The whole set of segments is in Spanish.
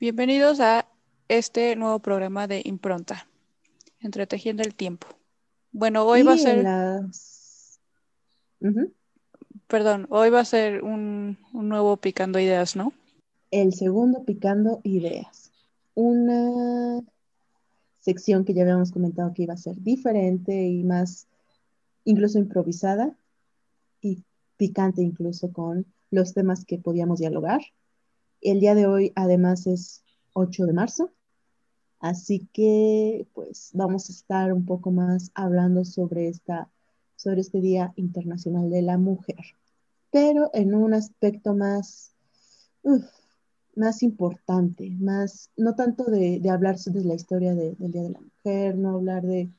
Bienvenidos a este nuevo programa de Impronta, Entretejiendo el Tiempo. Bueno, hoy va a ser... Perdón, hoy va a ser un, un nuevo Picando Ideas, ¿no? El segundo Picando Ideas. Una sección que ya habíamos comentado que iba a ser diferente y más incluso improvisada y picante incluso con los temas que podíamos dialogar. El día de hoy además es 8 de marzo, así que pues vamos a estar un poco más hablando sobre, esta, sobre este Día Internacional de la Mujer, pero en un aspecto más, más importante, más, no tanto de, hablar de la historia del Día de la Mujer, no hablar de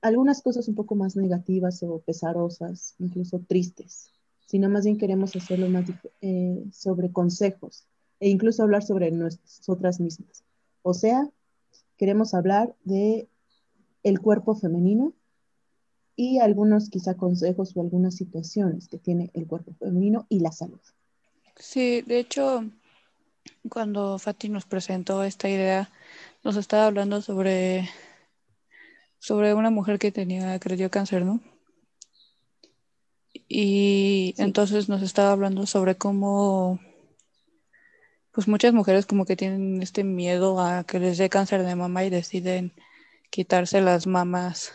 algunas cosas un poco más negativas o pesarosas, incluso tristes, sino más bien queremos hacerlo más eh, sobre consejos e incluso hablar sobre nosotras mismas. O sea, queremos hablar de el cuerpo femenino y algunos quizá consejos o algunas situaciones que tiene el cuerpo femenino y la salud. Sí, de hecho, cuando Fati nos presentó esta idea, nos estaba hablando sobre, sobre una mujer que tenía, que le dio cáncer, ¿no? Y entonces nos estaba hablando sobre cómo pues muchas mujeres como que tienen este miedo a que les dé cáncer de mama y deciden quitarse las mamas,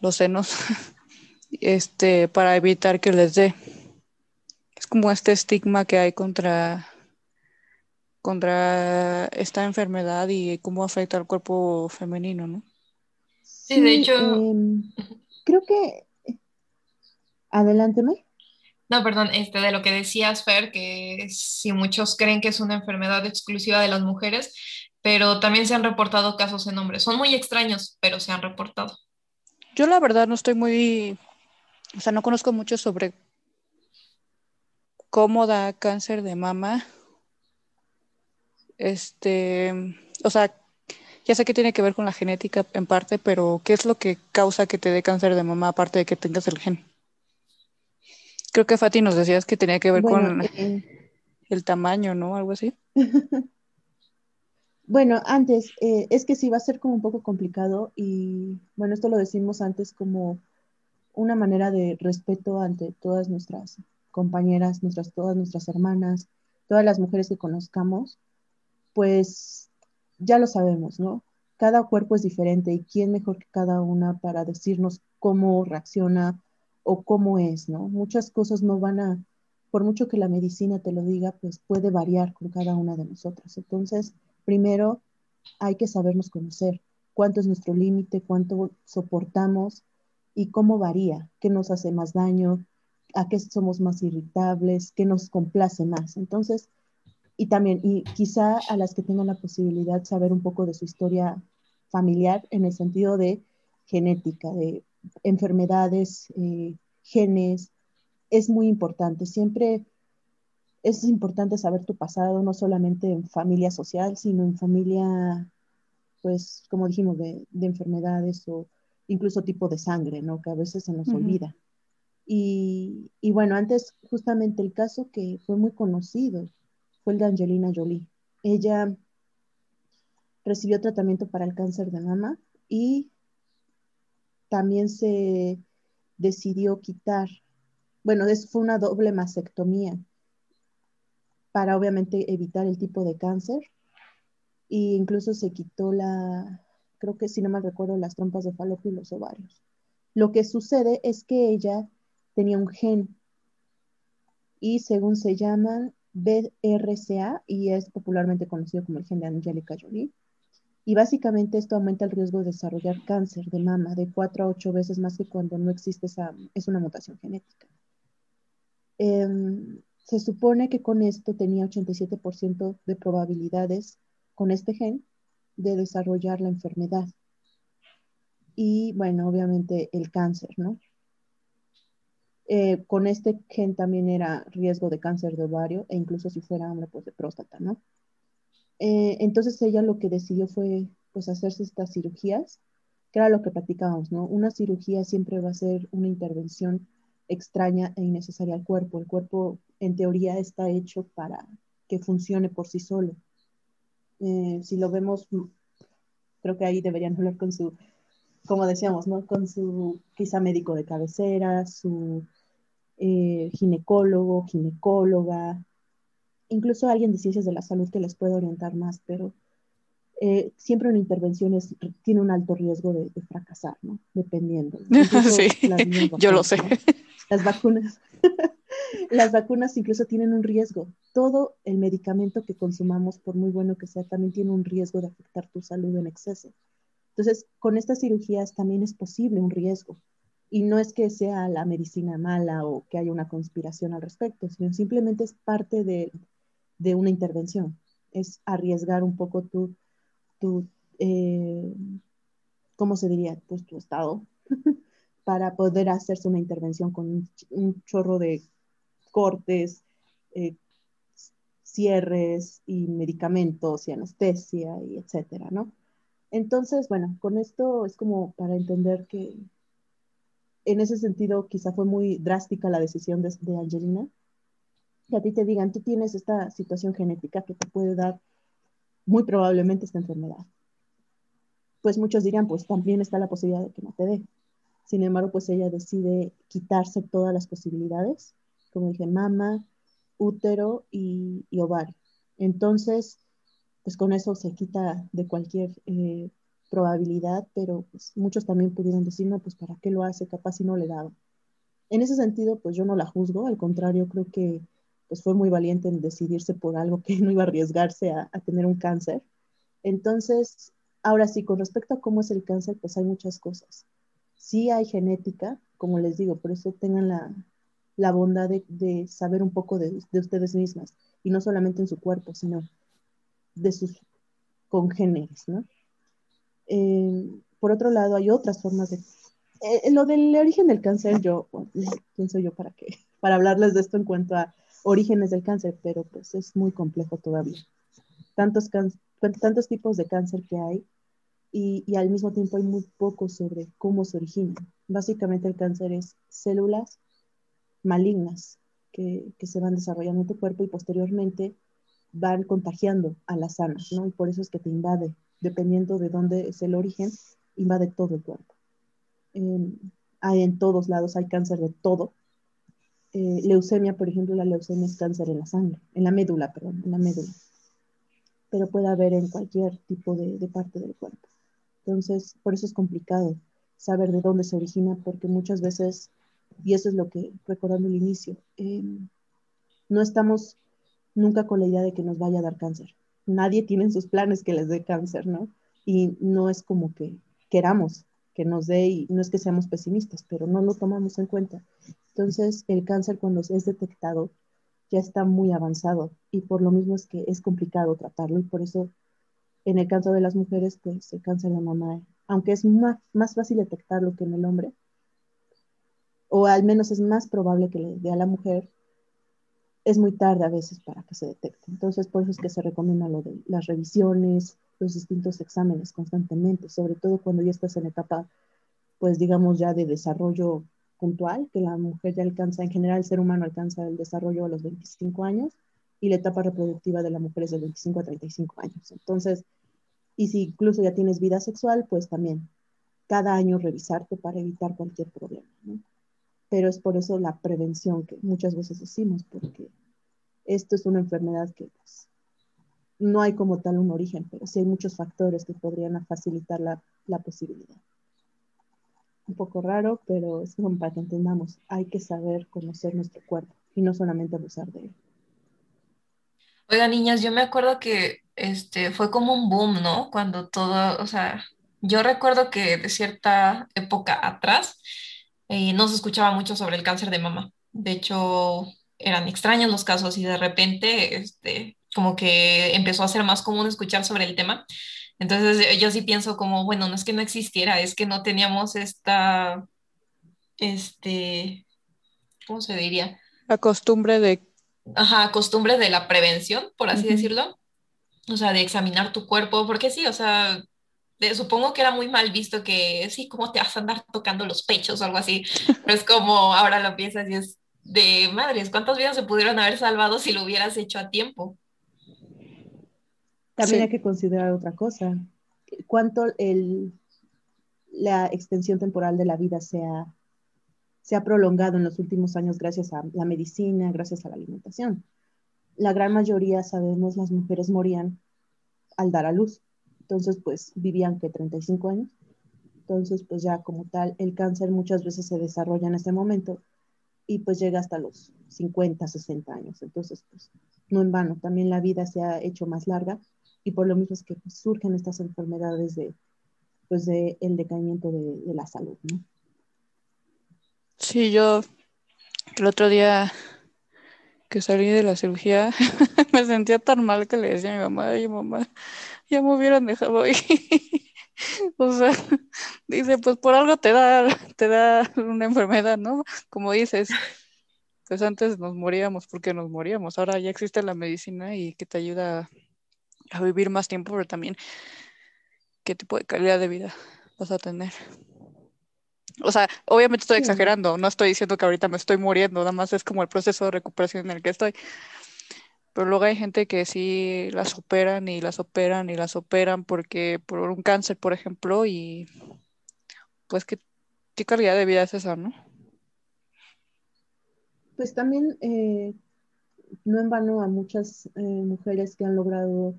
los senos, este, para evitar que les dé. Es como este estigma que hay contra, contra esta enfermedad y cómo afecta al cuerpo femenino, ¿no? Sí, de hecho. Em, creo que. Adelánteme. No, perdón, este, de lo que decías, Fer, que si muchos creen que es una enfermedad exclusiva de las mujeres, pero también se han reportado casos en hombres. Son muy extraños, pero se han reportado. Yo la verdad no estoy muy, o sea, no conozco mucho sobre cómo da cáncer de mama. Este, o sea, ya sé que tiene que ver con la genética en parte, pero ¿qué es lo que causa que te dé cáncer de mama aparte de que tengas el gen? Creo que Fati nos decías que tenía que ver con eh, el tamaño, ¿no? Algo así. bueno, antes, eh, es que sí va a ser como un poco complicado y bueno, esto lo decimos antes como una manera de respeto ante todas nuestras compañeras, nuestras, todas nuestras hermanas, todas las mujeres que conozcamos, pues ya lo sabemos, ¿no? Cada cuerpo es diferente y quién mejor que cada una para decirnos cómo reacciona o cómo es, ¿no? Muchas cosas no van a, por mucho que la medicina te lo diga, pues puede variar con cada una de nosotras. Entonces, primero hay que sabernos conocer, cuánto es nuestro límite, cuánto soportamos y cómo varía, qué nos hace más daño, a qué somos más irritables, qué nos complace más. Entonces, y también, y quizá a las que tengan la posibilidad saber un poco de su historia familiar en el sentido de genética, de enfermedades, eh, genes, es muy importante. Siempre es importante saber tu pasado, no solamente en familia social, sino en familia, pues, como dijimos, de, enfermedades o incluso tipo de sangre, ¿no? Que a veces se nos olvida. Y, y, bueno, antes justamente el caso que fue muy conocido fue el de Angelina Jolie. Ella recibió tratamiento para el cáncer de mama y también se decidió quitar, bueno, fue una doble mastectomía para obviamente evitar el tipo de cáncer e incluso se quitó la, creo que si no mal recuerdo, las trompas de falopio y los ovarios. Lo que sucede es que ella tenía un gen y según se llama BRCA y es popularmente conocido como el gen de Angelica Jolie, y básicamente esto aumenta el riesgo de desarrollar cáncer de mama de 4 a 8 veces más que cuando no existe esa, es una mutación genética. Em, se supone que con esto tenía 87% de probabilidades con este gen de desarrollar la enfermedad. Y bueno, obviamente el cáncer, ¿no? Eh, con este gen también era riesgo de cáncer de ovario e incluso si fuera hombre, pues de próstata, ¿no? Eh, entonces ella lo que decidió fue pues hacerse estas cirugías, que era lo que platicábamos, ¿no? Una cirugía siempre va a ser una intervención extraña e innecesaria al cuerpo. El cuerpo en teoría está hecho para que funcione por sí solo. Eh, si lo vemos, creo que ahí deberían hablar con su, como decíamos, ¿no? Con su quizá médico de cabecera, su eh, ginecólogo, ginecóloga, incluso alguien de ciencias de la salud que les pueda orientar más, pero eh, siempre una intervención tiene un alto riesgo de, fracasar, ¿no? Dependiendo. Sí, yo lo sé. Las vacunas. las vacunas incluso tienen un riesgo. Todo el medicamento que consumamos, por muy bueno que sea, también tiene un riesgo de afectar tu salud en exceso. Entonces, con estas cirugías también es posible un riesgo. Y no es que sea la medicina mala o que haya una conspiración al respecto, sino simplemente es parte de, de una intervención. Es arriesgar un poco tu, tu eh, ¿cómo se diría? Pues tu estado, para poder hacerse una intervención con un, chorro de cortes, eh, cierres y medicamentos y anestesia y etcétera, ¿no? Entonces, bueno, con esto es como para entender que en ese sentido quizá fue muy drástica la decisión de, de Angelina, que a ti te digan, tú tienes esta situación genética que te puede dar muy probablemente esta enfermedad. Pues muchos dirían, pues también está la posibilidad de que no te dé. Sin embargo, pues ella decide quitarse todas las posibilidades, como dije, mama, útero y, ovario. Entonces, pues con eso se quita de cualquier eh, probabilidad, pero pues muchos también pudieron decir, no, pues para qué lo hace, capaz si no le daba. En ese sentido, pues yo no la juzgo, al contrario, creo que pues fue muy valiente en decidirse por algo que no iba a arriesgarse a, tener un cáncer. Entonces, ahora sí, con respecto a cómo es el cáncer, pues hay muchas cosas. Sí hay genética, como les digo, por eso tengan la, bondad de, saber un poco de, ustedes mismas, y no solamente en su cuerpo, sino de sus congéneres, ¿no? Eh, por otro lado, hay otras formas de... Eh, lo del origen del cáncer, yo, ¿quién soy yo para qué? Para hablarles de esto en cuanto a orígenes del cáncer, pero pues es muy complejo todavía. Tantos, tantos tipos de cáncer que hay y, al mismo tiempo hay muy poco sobre cómo se origina. Básicamente el cáncer es células malignas que, se van desarrollando en tu cuerpo y posteriormente van contagiando a las sanas, ¿no? Y por eso es que te invade, dependiendo de dónde es el origen, invade todo el cuerpo. hay en todos lados, hay cáncer de todo, eh, leucemia, por ejemplo, la leucemia es cáncer en la sangre, en la médula, perdón, en la médula. Pero puede haber en cualquier tipo de, parte del cuerpo. Entonces, por eso es complicado saber de dónde se origina, porque muchas veces, y eso es lo que, recordando el inicio, em, no estamos nunca con la idea de que nos vaya a dar cáncer. Nadie tiene en sus planes que les dé cáncer, ¿no? Y no es como que queramos que nos dé, y no es que seamos pesimistas, pero no lo tomamos en cuenta. Entonces, el cáncer cuando es detectado ya está muy avanzado y por lo mismo es que es complicado tratarlo y por eso en el caso de las mujeres, pues el cáncer de mama, aunque es más, más fácil detectarlo que en el hombre, o al menos es más probable que le dé a la mujer, es muy tarde a veces para que se detecte. Entonces, por eso es que se recomienda lo de las revisiones, los distintos exámenes constantemente, sobre todo cuando ya estás en etapa, pues digamos ya de desarrollo puntual, que la mujer ya alcanza, en general el ser humano alcanza el desarrollo a los 25 años y la etapa reproductiva de la mujer es de 25 a 35 años. Entonces, y si incluso ya tienes vida sexual, pues también cada año revisarte para evitar cualquier problema. Pero es por eso la prevención que muchas veces decimos, porque esto es una enfermedad que pues, no hay como tal un origen, pero sí hay muchos factores que podrían facilitar la, la posibilidad un poco raro, pero es como para que entendamos, hay que saber conocer nuestro cuerpo y no solamente abusar de él. Oiga, niñas, yo me acuerdo que este fue como un boom, ¿no? Cuando todo, o sea, yo recuerdo que de cierta época atrás eh, no se escuchaba mucho sobre el cáncer de mama. De hecho, eran extraños los casos y de repente, este, como que empezó a ser más común escuchar sobre el tema. Entonces yo sí pienso como, bueno, no es que no existiera, es que no teníamos esta, este, ¿cómo se diría? La costumbre de... Ajá, costumbre de la prevención, por así decirlo. O sea, de examinar tu cuerpo, porque sí, o sea, supongo que era muy mal visto que, sí, ¿cómo te vas a andar tocando los pechos o algo así? Pero es como, ahora lo piensas y es de madres, ¿cuántas vidas se pudieron haber salvado si lo hubieras hecho a tiempo? También hay que considerar otra cosa. ¿Cuánto el, la extensión temporal de la vida se ha, se ha prolongado en los últimos años gracias a la medicina, gracias a la alimentación? La gran mayoría, sabemos, las mujeres morían al dar a luz. Entonces, pues vivían que 35 años. Entonces, pues ya como tal, el cáncer muchas veces se desarrolla en este momento y pues llega hasta los 50, 60 años. Entonces, pues no en vano, también la vida se ha hecho más larga y por lo mismo es que pues, surgen estas enfermedades de, pues, de el decaimiento de, la salud, ¿no? Sí, yo el otro día que salí de la cirugía me sentía tan mal que le decía a mi mamá, ay mamá, ya me hubieran dejado ahí. o sea, dice, pues por algo te da, te da una enfermedad, ¿no? Como dices, pues antes nos moríamos porque nos moríamos, ahora ya existe la medicina y que te ayuda a vivir más tiempo, pero también qué tipo de calidad de vida vas a tener. O sea, obviamente estoy exagerando, no estoy diciendo que ahorita me estoy muriendo, nada más es como el proceso de recuperación en el que estoy. Pero luego hay gente que sí las operan y las operan y las operan porque por un cáncer, por ejemplo, y pues qué, qué calidad de vida es esa, ¿no? Pues también, eh, no en vano a muchas eh, mujeres que han logrado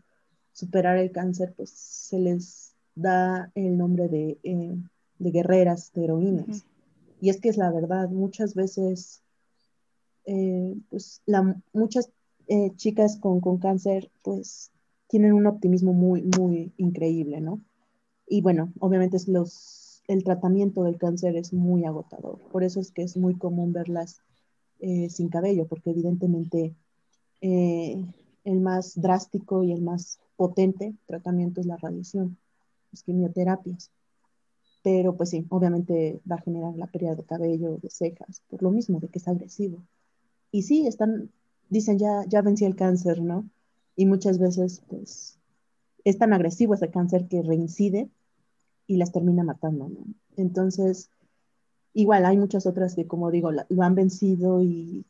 superar el cáncer, pues se les da el nombre de, eh, de guerreras, de heroínas. Y es que es la verdad, muchas veces, pues la, muchas eh, chicas con, con, cáncer, pues tienen un optimismo muy, muy increíble, ¿no? Y bueno, obviamente es los, el tratamiento del cáncer es muy agotador. Por eso es que es muy común verlas eh, sin cabello, porque evidentemente eh, el más drástico y el más potente tratamiento es la radiación, las quimioterapias. Pero pues sí, obviamente va a generar la pérdida de cabello, de cejas, por lo mismo, de que es agresivo. Y sí, están dicen ya, ya vencí el cáncer, ¿no? Y muchas veces, pues, es tan agresivo ese cáncer que reincide y las termina matando, ¿no? Entonces, igual hay muchas otras que, como digo, lo han vencido y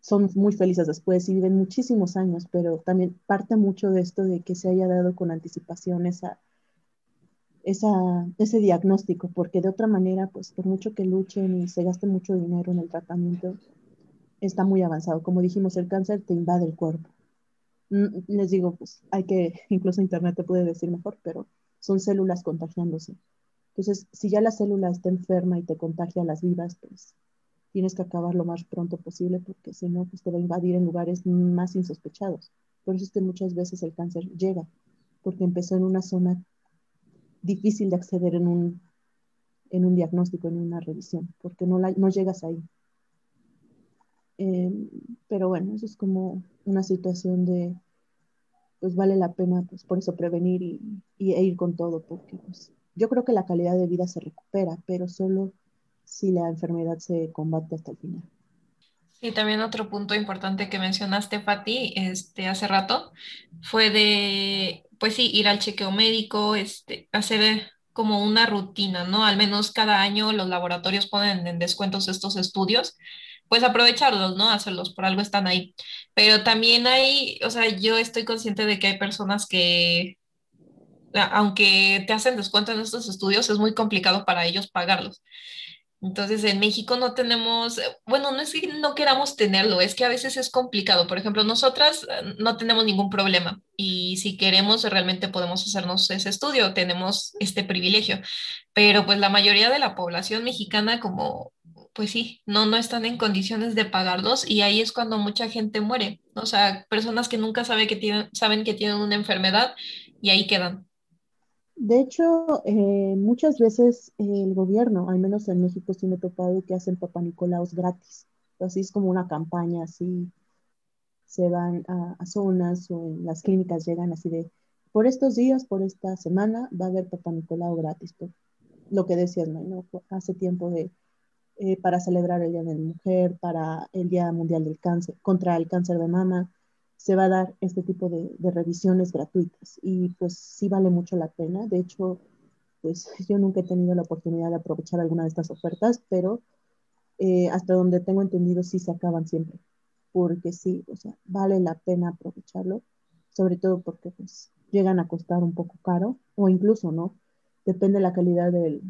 son muy felices después y viven muchísimos años, pero también parte mucho de esto de que se haya dado con anticipación esa, ese diagnóstico, porque de otra manera, pues por mucho que luchen y se gaste mucho dinero en el tratamiento, está muy avanzado. Como dijimos, el cáncer te invade el cuerpo. Mm, les digo, pues hay que, incluso Internet te puede decir mejor, pero son células contagiándose. Entonces, si ya la célula está enferma y te contagia a las vivas, pues tienes que acabar lo más pronto posible porque si no, pues te va a invadir en lugares más insospechados. Por eso es que muchas veces el cáncer llega, porque empezó en una zona difícil de acceder en un, en un diagnóstico, en una revisión, porque no, la, no llegas ahí. Em, pero bueno, eso es como una situación de, pues vale la pena, pues por eso prevenir y, e ir con todo, porque pues, yo creo que la calidad de vida se recupera, pero solo si la enfermedad se combate hasta el final. Sí, también otro punto importante que mencionaste, Fati, este, hace rato, fue de, pues sí, ir al chequeo médico, este, hacer como una rutina, ¿no? Al menos cada año los laboratorios ponen en descuentos estos estudios pues aprovecharlos, ¿no? Hacerlos, por algo están ahí. Pero también hay, o sea, yo estoy consciente de que hay personas que, aunque te hacen descuento en estos estudios, es muy complicado para ellos pagarlos. Entonces, en México no tenemos, bueno, no es que no queramos tenerlo, es que a veces es complicado. Por ejemplo, nosotras eh, no tenemos ningún problema y si queremos realmente podemos hacernos ese estudio, tenemos este privilegio. Pero pues la mayoría de la población mexicana, como pues sí, no, no están en condiciones de pagarlos y ahí es cuando mucha gente muere. O sea, personas que nunca sabe que tienen, saben que tienen una enfermedad y ahí quedan. De hecho, eh, muchas veces el gobierno, al menos en México sí me he topado que hacen papanicolaos gratis. Así es como una campaña, así se van a, zonas o en las clínicas llegan así de, por estos días, por esta semana, va a haber papanicolao gratis. Por lo que decías, ¿no? Hace tiempo de eh, para celebrar el Día de la Mujer, para el Día Mundial del Cáncer, contra el cáncer de mama, se va a dar este tipo de, revisiones gratuitas y pues sí vale mucho la pena. De hecho, pues yo nunca he tenido la oportunidad de aprovechar alguna de estas ofertas, pero eh, hasta donde tengo entendido sí se acaban siempre, porque sí, o sea, vale la pena aprovecharlo. sobre todo porque pues llegan a costar un poco caro o incluso, ¿no? Depende de la calidad del,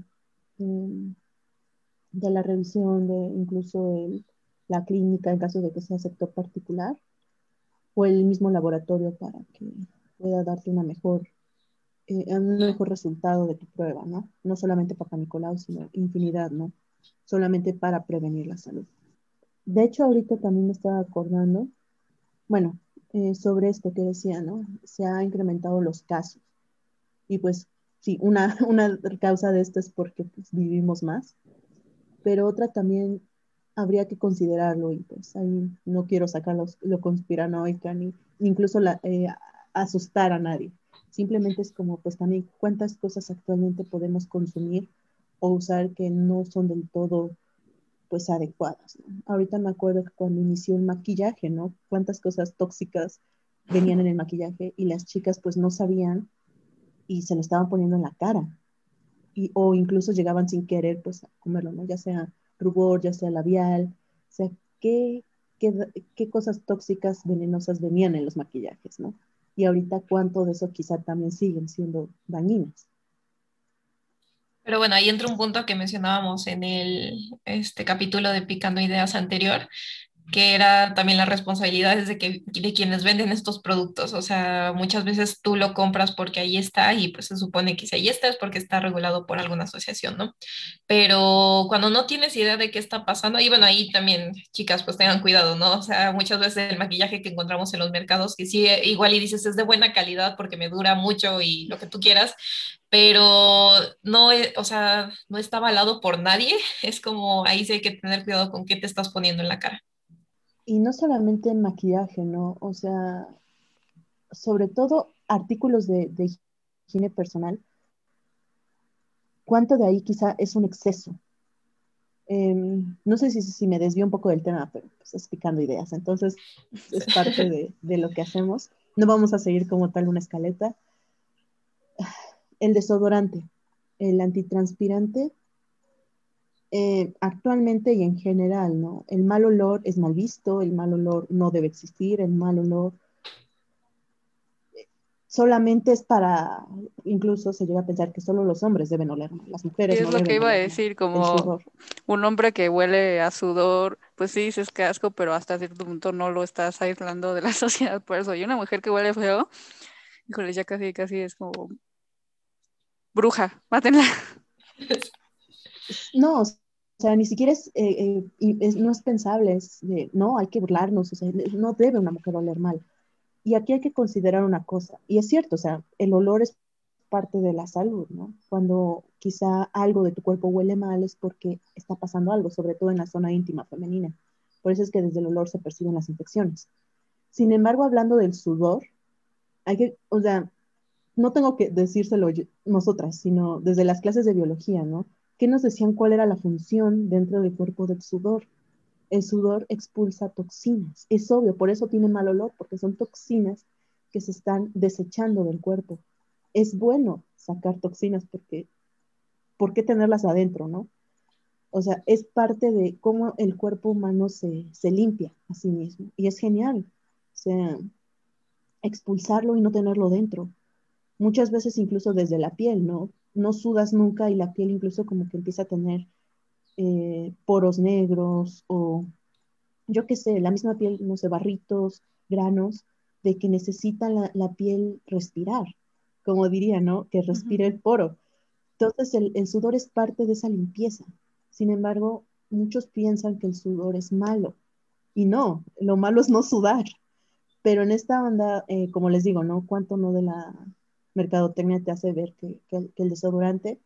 de la revisión, de incluso el, la clínica en caso de que sea sector particular o el mismo laboratorio para que pueda darte una mejor, eh, un mejor resultado de tu prueba, ¿no? No solamente para Nicolau, sino infinidad, ¿no? Solamente para prevenir la salud. De hecho, ahorita también me estaba acordando, bueno, eh, sobre esto que decía, ¿no? Se han incrementado los casos. Y pues sí, una, una causa de esto es porque pues, vivimos más, pero otra también habría que considerarlo y pues ahí no quiero sacar lo conspiranoica ni, incluso la, eh, asustar a nadie. Simplemente es como pues también cuántas cosas actualmente podemos consumir o usar que no son del todo pues adecuadas. Ahorita me acuerdo que cuando inició el maquillaje, ¿no? Cuántas cosas tóxicas venían en el maquillaje y las chicas pues no sabían y se lo estaban poniendo en la cara. Y, o incluso llegaban sin querer pues a comerlo, ¿no? Ya sea rubor, ya sea labial, o sea, ¿qué, qué, qué cosas tóxicas, venenosas venían en los maquillajes, ¿no? Y ahorita cuánto de eso quizá también siguen siendo dañinas. Pero bueno, ahí entra un punto que mencionábamos en el este capítulo de Picando Ideas anterior, que era también las responsabilidades de, que, de quienes venden estos productos. O sea, muchas veces tú lo compras porque ahí está y pues se supone que si ahí está es porque está regulado por alguna asociación, ¿no? Pero cuando no tienes idea de qué está pasando, y bueno, ahí también, chicas, pues tengan cuidado, ¿no? O sea, muchas veces el maquillaje que encontramos en los mercados, que sí, igual y dices es de buena calidad porque me dura mucho y lo que tú quieras, pero no, o sea, no está avalado por nadie. Es como ahí sí hay que tener cuidado con qué te estás poniendo en la cara. Y no solamente en maquillaje, ¿no? O sea, sobre todo artículos de, higiene personal. ¿Cuánto de ahí quizá es un exceso? Em, no sé si, si, me desvío un poco del tema, pero pues, explicando ideas. Entonces, es parte de, de lo que hacemos. No vamos a seguir como tal una escaleta. El desodorante, el antitranspirante eh, actualmente y en general, ¿no? El mal olor es mal visto, el mal olor no debe existir, el mal olor solamente es para, incluso se llega a pensar que solo los hombres deben oler las mujeres. es lo que iba a decir, como un hombre que huele a sudor, pues sí, es casco, pero hasta cierto punto no lo estás aislando de la sociedad por eso. Y una mujer que huele feo, híjole, ya casi, casi es como bruja, mátenla. No, o sea, ni siquiera es, eh, eh, no es pensable, es no, hay que burlarnos, o sea, no debe una mujer oler mal. Y aquí hay que considerar una cosa, y es cierto, o sea, el olor es parte de la salud, ¿no? Cuando quizá algo de tu cuerpo huele mal es porque está pasando algo, sobre todo en la zona íntima femenina. Por eso es que desde el olor se perciben las infecciones. Sin embargo, hablando del sudor, hay que, o sea, no tengo que decírselo nosotras, sino desde las clases de biología, ¿no? ¿Qué nos decían cuál era la función dentro del cuerpo del sudor? El sudor expulsa toxinas. Es obvio, por eso tiene mal olor, porque son toxinas que se están desechando del cuerpo. Es bueno sacar toxinas porque, ¿por qué tenerlas adentro, no? O sea, es parte de cómo el cuerpo humano se, se limpia a sí mismo. Y es genial. O sea, expulsarlo y no tenerlo dentro. Muchas veces incluso desde la piel, ¿no? No sudas nunca y la piel incluso como que empieza a tener eh, poros negros o yo qué sé, la misma piel, no sé, barritos, granos, de que necesita la, piel respirar, como diría, ¿no? Que respire el poro. Entonces el, el, sudor es parte de esa limpieza. Sin embargo, muchos piensan que el sudor es malo. Y no, lo malo es no sudar. Pero en esta onda, eh, como les digo, ¿no? Cuánto no de la, mercadotecnia te hace ver que, el desodorante,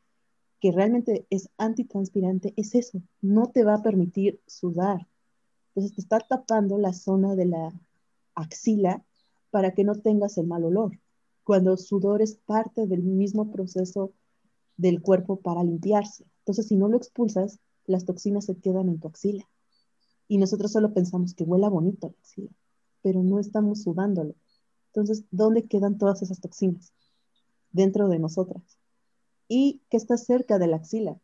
que realmente es antitranspirante, es eso, no te va a permitir sudar. Entonces te está tapando la zona de la axila para que no tengas el mal olor, cuando el sudor es parte del mismo proceso del cuerpo para limpiarse. Entonces, si no lo expulsas, las toxinas se quedan en tu axila. Y nosotros solo pensamos que huela bonito la axila, pero no estamos sudándolo. Entonces, ¿dónde quedan todas esas toxinas? Dentro de nosotras y que está cerca de la axila,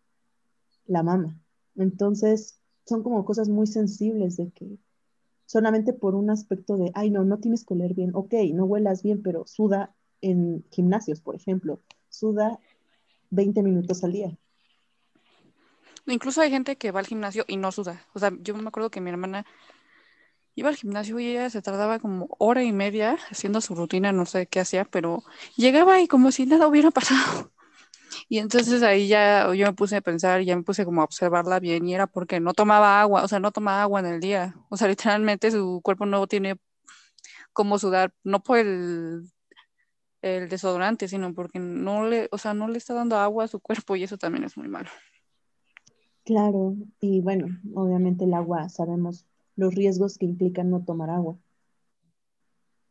la mama. Entonces, son como cosas muy sensibles de que solamente por un aspecto de, ay, no, no tienes que oler bien, ok, no huelas bien, pero suda en gimnasios, por ejemplo, suda 20 minutos al día. Incluso hay gente que va al gimnasio y no suda. O sea, yo me acuerdo que mi hermana iba al gimnasio y ella se tardaba como hora y media haciendo su rutina, no sé qué hacía, pero llegaba y como si nada hubiera pasado. Y entonces ahí ya yo me puse a pensar, ya me puse como a observarla bien y era porque no tomaba agua, o sea, no tomaba agua en el día. O sea, literalmente su cuerpo no tiene como sudar, no por el, el desodorante, sino porque no le, o sea, no le está dando agua a su cuerpo y eso también es muy malo. Claro, y bueno, obviamente el agua, sabemos los riesgos que implican no tomar agua.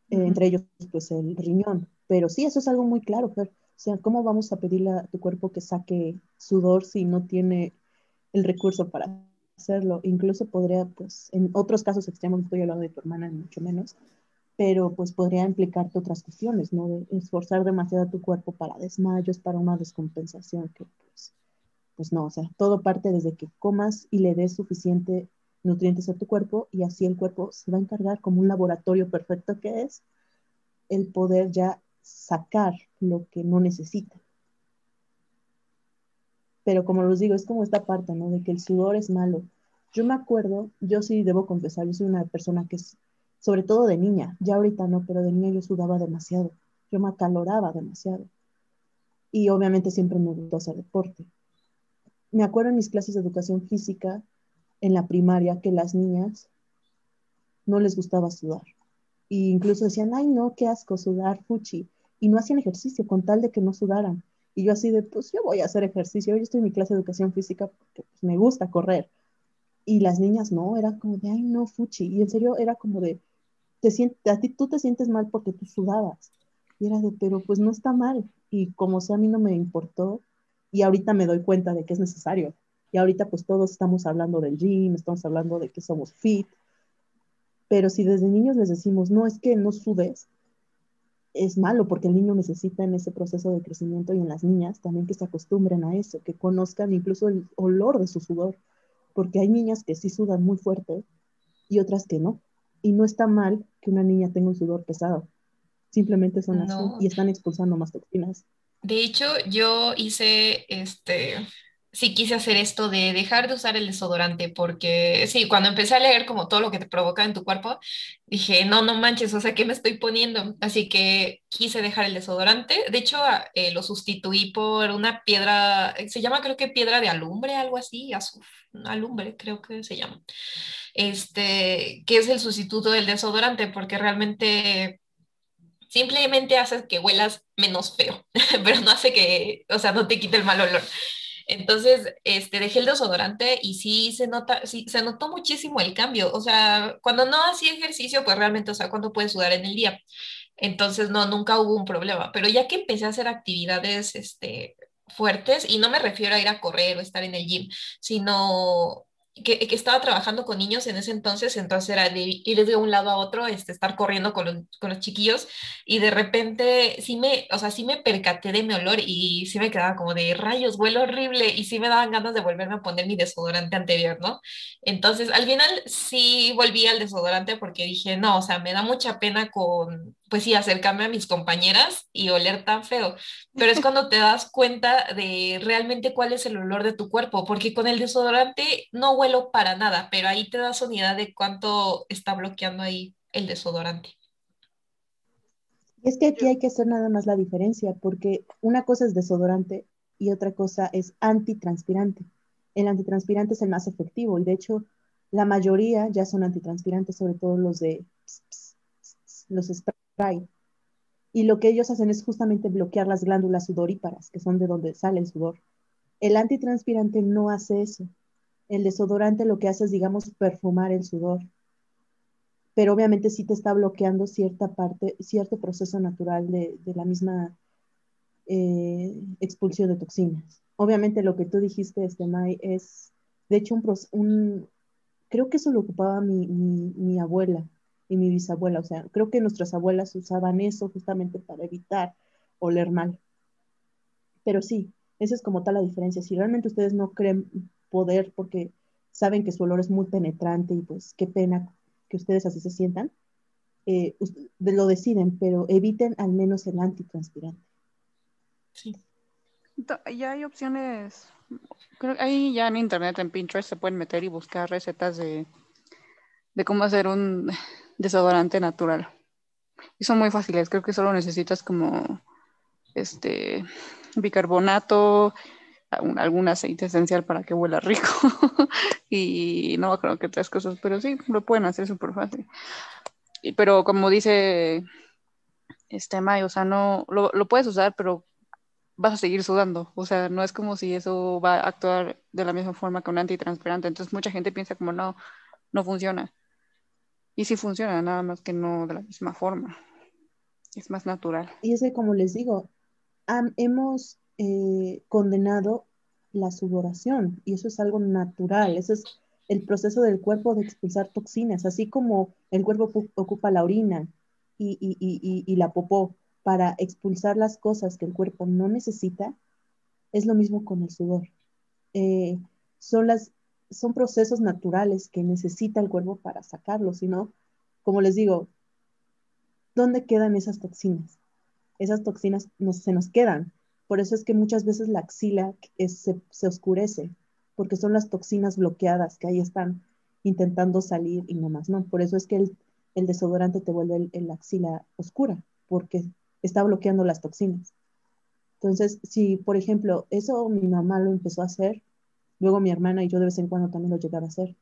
Eh, entre ellos, pues el riñón. Pero sí, eso es algo muy claro, Fer. O sea, ¿cómo vamos a pedirle a tu cuerpo que saque sudor si no tiene el recurso para hacerlo? Incluso podría, pues, en otros casos extremos, estoy hablando de tu hermana, mucho menos, pero pues podría implicarte otras cuestiones, ¿no? De esforzar demasiado a tu cuerpo para desmayos, para una descompensación que, pues, pues no, o sea, todo parte desde que comas y le des suficiente nutrientes a tu cuerpo y así el cuerpo se va a encargar como un laboratorio perfecto que es el poder ya sacar lo que no necesita. Pero como les digo, es como esta parte, ¿no? De que el sudor es malo. Yo me acuerdo, yo sí debo confesar, yo soy una persona que es, sobre todo de niña, ya ahorita no, pero de niña yo sudaba demasiado, yo me acaloraba demasiado. Y obviamente siempre me gustó hacer deporte me acuerdo en mis clases de educación física en la primaria que las niñas no les gustaba sudar. E incluso decían, ay, no, qué asco sudar, fuchi. Y no hacían ejercicio con tal de que no sudaran. Y yo así de, pues yo voy a hacer ejercicio. Yo estoy en mi clase de educación física porque pues, me gusta correr. Y las niñas no, era como de, ay, no, fuchi. Y en serio era como de, te sientes, a ti tú te sientes mal porque tú sudabas. Y era de, pero pues no está mal. Y como sea, a mí no me importó y ahorita me doy cuenta de que es necesario. Y ahorita pues todos estamos hablando del gym, estamos hablando de que somos fit, pero si desde niños les decimos, no, es que no sudes, es malo porque el niño necesita en ese proceso de crecimiento y en las niñas también que se acostumbren a eso, que conozcan incluso el olor de su sudor, porque hay niñas que sí sudan muy fuerte y otras que no. Y no está mal que una niña tenga un sudor pesado, simplemente son así y están expulsando más toxinas. De hecho, yo hice, este, sí quise hacer esto de dejar de usar el desodorante, porque sí, cuando empecé a leer como todo lo que te provoca en tu cuerpo, dije, no, no manches, o sea, ¿qué me estoy poniendo? Así que quise dejar el desodorante. De hecho, eh, lo sustituí por una piedra, se llama creo que piedra de alumbre, algo así, azul, alumbre creo que se llama. Este, que es el sustituto del desodorante, porque realmente simplemente hace que huelas menos feo, pero no hace que, o sea, no te quite el mal olor. Entonces, este, dejé el desodorante y sí se nota, sí, se notó muchísimo el cambio. O sea, cuando no hacía ejercicio, pues realmente, o sea, cuando puedes sudar en el día. Entonces, no, nunca hubo un problema. Pero ya que empecé a hacer actividades, este, fuertes, y no me refiero a ir a correr o estar en el gym, sino que, estaba trabajando con niños en ese entonces, entonces era de ir de un lado a otro, este, estar corriendo con los, con los chiquillos y de repente sí me, o sea, sí me percaté de mi olor y sí me quedaba como de rayos, huele horrible y sí me daban ganas de volverme a poner mi desodorante anterior, ¿no? Entonces al final sí volví al desodorante porque dije, no, o sea, me da mucha pena con, pues sí, acercarme a mis compañeras y oler tan feo. Pero es cuando te das cuenta de realmente cuál es el olor de tu cuerpo, porque con el desodorante no huelo para nada, pero ahí te das unidad de cuánto está bloqueando ahí el desodorante. Es que aquí hay que hacer nada más la diferencia, porque una cosa es desodorante y otra cosa es antitranspirante. El antitranspirante es el más efectivo y de hecho la mayoría ya son antitranspirantes, sobre todo los de los sprays y lo que ellos hacen es justamente bloquear las glándulas sudoríparas, que son de donde sale el sudor. El antitranspirante no hace eso. El desodorante lo que hace es, digamos, perfumar el sudor. Pero obviamente sí te está bloqueando cierta parte, cierto proceso natural de, la misma eh, expulsión de toxinas. Obviamente lo que tú dijiste, este, Mai, es, de hecho, un, creo que eso lo ocupaba mi abuela y mi bisabuela. O sea, creo que nuestras abuelas usaban eso justamente para evitar oler mal. Pero sí, esa es como tal la diferencia. Si realmente ustedes no creen poder porque saben que su olor es muy penetrante y pues qué pena que ustedes así se sientan, eh, lo deciden, pero eviten al menos el antitranspirante. Sí. Ya hay opciones, ahí ya en internet, en Pinterest, se pueden meter y buscar recetas de, de cómo hacer un desodorante natural. Y son muy fáciles, creo que solo necesitas como este bicarbonato, algún aceite esencial para que huela rico. y no creo que tres cosas, pero sí, lo pueden hacer súper fácil. Y, pero como dice este May, o sea, no, lo, lo, puedes usar, pero vas a seguir sudando. O sea, no es como si eso va a actuar de la misma forma que un antitranspirante. Entonces mucha gente piensa como no, no funciona. Y sí funciona, nada más que no de la misma forma. Es más natural. Y es que, como les digo, hemos eh, condenado la sudoración y eso es algo natural, eso es el proceso del cuerpo de expulsar toxinas, así como el cuerpo ocupa la orina y, la popó para expulsar las cosas que el cuerpo no necesita, es lo mismo con el sudor. Eh, son, las, son procesos naturales que necesita el cuerpo para sacarlo, sino, como les digo, ¿dónde quedan esas toxinas? Esas toxinas se nos quedan por eso es que muchas veces la axila se, oscurece, porque son las toxinas bloqueadas que ahí están intentando salir y no más no. Por eso es que el, desodorante te vuelve la axila oscura, porque está bloqueando las toxinas. Entonces, si, por ejemplo, eso mi mamá lo empezó a hacer, luego mi hermana y yo de vez en cuando también lo llegaba a hacer,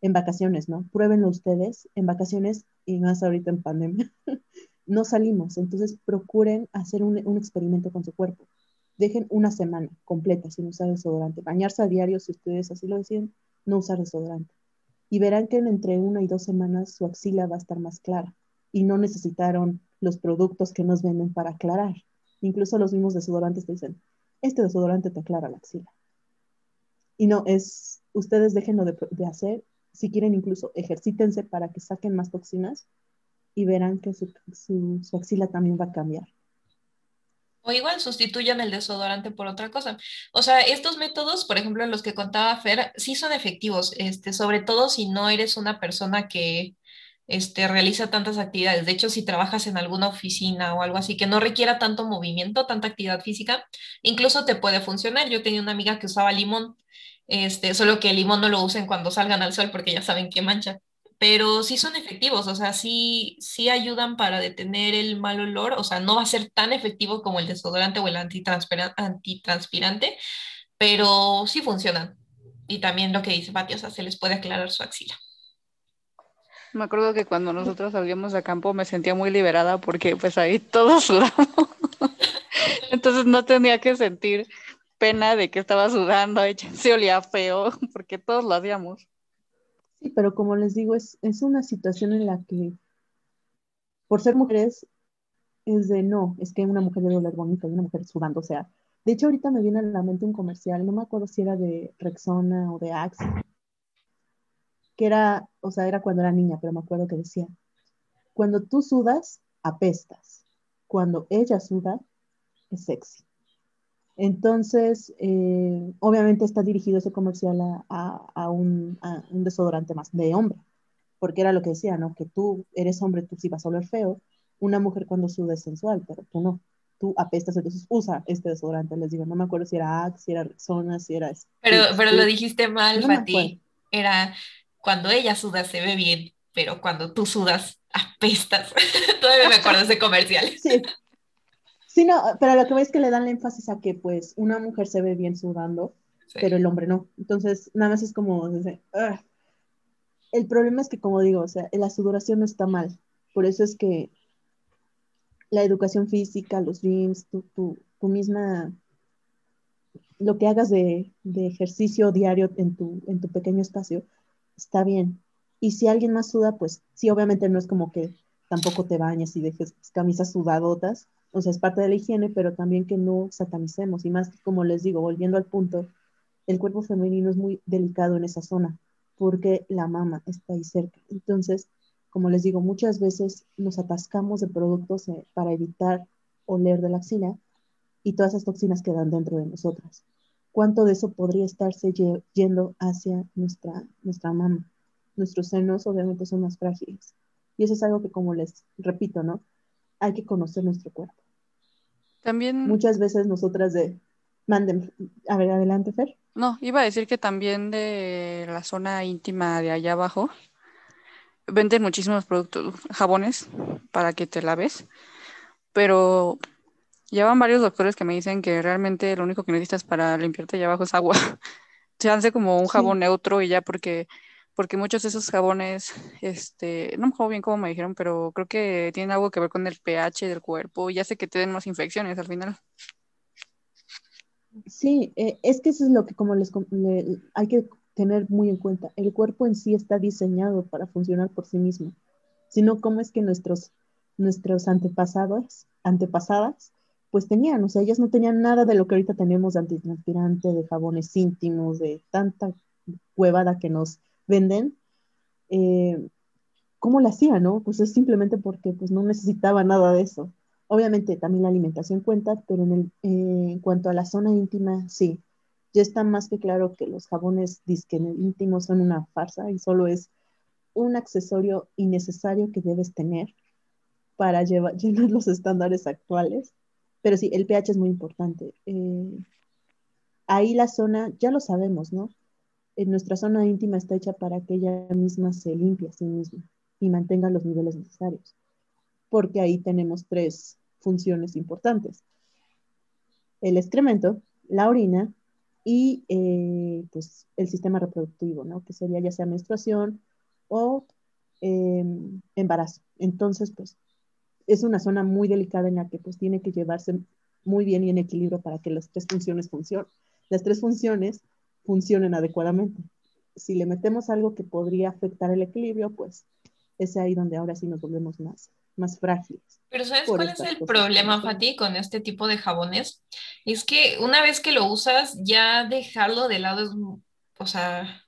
en vacaciones, ¿no? Pruébenlo ustedes en vacaciones y más ahorita en pandemia. no salimos, entonces procuren hacer un, experimento con su cuerpo dejen una semana completa sin usar desodorante. Bañarse a diario, si ustedes así lo deciden, no usar desodorante. Y verán que en entre una y dos semanas su axila va a estar más clara y no necesitaron los productos que nos venden para aclarar. Incluso los mismos desodorantes te dicen, este desodorante te aclara la axila. Y no, es, ustedes déjenlo de, hacer. Si quieren, incluso ejercítense para que saquen más toxinas y verán que su axila también va a cambiar. O igual sustituyan el desodorante por otra cosa. O sea, estos métodos, por ejemplo, los que contaba Fer, sí son efectivos, este, sobre todo si no eres una persona que este, realiza tantas actividades. De hecho, si trabajas en alguna oficina o algo así que no requiera tanto movimiento, tanta actividad física, incluso te puede funcionar. Yo tenía una amiga que usaba limón, este, solo que el limón no lo usen cuando salgan al sol porque ya saben que mancha pero sí son efectivos, o sea, sí, sí ayudan para detener el mal olor, o sea, no va a ser tan efectivo como el desodorante o el antitranspirante, pero sí funcionan. Y también lo que dice Pati, o sea, se les puede aclarar su axila. Me acuerdo que cuando nosotros salíamos a campo me sentía muy liberada porque pues ahí todos sudamos. Entonces no tenía que sentir pena de que estaba sudando, se olía feo, porque todos lo hacíamos. Sí, pero como les digo, es, es una situación en la que, por ser mujeres, es de no, es que una mujer debe oler bonito y una mujer sudando, o sea, de hecho ahorita me viene a la mente un comercial, no me acuerdo si era de Rexona o de Axe, que era, o sea, era cuando era niña, pero me acuerdo que decía, cuando tú sudas, apestas, cuando ella suda, es sexy. Entonces, eh, obviamente está dirigido ese comercial a, un, desodorante más de hombre, porque era lo que decía, ¿no? Que tú eres hombre, tú sí vas a oler feo, una mujer cuando suda es sensual, pero tú no. Tú apestas, entonces usa este desodorante. Les digo, no me acuerdo si era Axe, si era Rexona, si era... Pero, pero lo dijiste mal, no Fati. Era cuando ella suda se ve bien, pero cuando tú sudas apestas. Todavía me acuerdo de ese comercial. Sí, Sí, no, pero lo que veo es que le dan énfasis a que pues una mujer se ve bien sudando, pero el hombre no. Entonces, nada más es como, el problema es que, como digo, o sea, la sudoración no está mal. Por eso es que la educación física, los gyms, tu, tu, tu misma, lo que hagas de, de, ejercicio diario en tu, en tu pequeño espacio, está bien. Y si alguien más suda, pues sí, obviamente no es como que tampoco te bañes y dejes camisas sudadotas, o sea, es parte de la higiene, pero también que no satanicemos. Y más, como les digo, volviendo al punto, el cuerpo femenino es muy delicado en esa zona, porque la mama está ahí cerca. Entonces, como les digo, muchas veces nos atascamos de productos eh, para evitar oler de la axila y todas esas toxinas quedan dentro de nosotras. ¿Cuánto de eso podría estarse yendo hacia nuestra, nuestra mama? nuestros senos obviamente son más frágiles. Y eso es algo que, como les repito, ¿no? Hay que conocer nuestro cuerpo. También. Muchas veces nosotras de. Manden. A ver, adelante, Fer. No, iba a decir que también de la zona íntima de allá abajo venden muchísimos productos, jabones para que te laves, pero llevan varios doctores que me dicen que realmente lo único que necesitas para limpiarte allá abajo es agua. Se hace como un jabón neutro y ya porque porque muchos de esos jabones, este, no me acuerdo bien cómo me dijeron, pero creo que tienen algo que ver con el pH del cuerpo y hace que te den más infecciones al final. Sí, eh, es que eso es lo que como les, hay que tener muy en cuenta. El cuerpo en sí está diseñado para funcionar por sí mismo, sino cómo es que nuestros, nuestros antepasados, antepasadas, pues tenían, o sea, ellos no tenían nada de lo que ahorita tenemos de antitranspirante, de jabones íntimos, de tanta huevada que nos venden, eh, ¿cómo lo hacían, no? Pues es simplemente porque pues, no necesitaba nada de eso. Obviamente también la alimentación cuenta, pero en, eh, cuanto a la zona íntima, sí. Ya está más que claro que los jabones disque íntimos son una farsa y solo es un accesorio innecesario que debes tener para llevar, llenar los estándares actuales. Pero sí, el pH es muy importante. Eh, ahí la zona, ya lo sabemos, ¿no? En nuestra zona íntima está hecha para que ella misma se limpie a sí misma y mantenga los niveles necesarios porque ahí tenemos tres funciones importantes. El excremento, la orina y eh, pues, el sistema reproductivo, ¿no? que sería ya sea menstruación o em, embarazo. Entonces, pues es una zona muy delicada en la que pues tiene que llevarse muy bien y en equilibrio para que las tres funciones funcionen. Las tres funciones funcionen adecuadamente. Si le metemos algo que podría afectar el equilibrio, pues es ahí donde ahora sí nos volvemos más más frágiles. Pero ¿sabes cuál es el problema, Fati, con este tipo de jabones? Es que una vez que lo usas, ya dejarlo de lado es, o sea,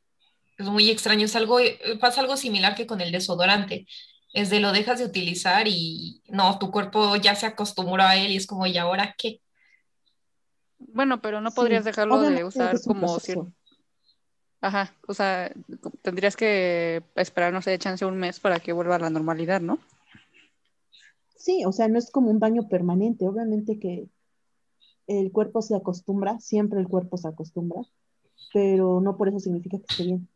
es muy extraño. Es algo, pasa algo similar que con el desodorante. Es de lo dejas de utilizar y no, tu cuerpo ya se acostumbró a él y es como, ¿y ahora qué? Bueno, pero no podrías dejarlo de usar como cierto. Ajá, o sea, tendrías que esperar, no sé, chance un mes para que vuelva a la normalidad, ¿no? Sí, o sea, no es como un baño permanente. Obviamente que el cuerpo se acostumbra, siempre el cuerpo se acostumbra, pero no por eso significa que esté bien.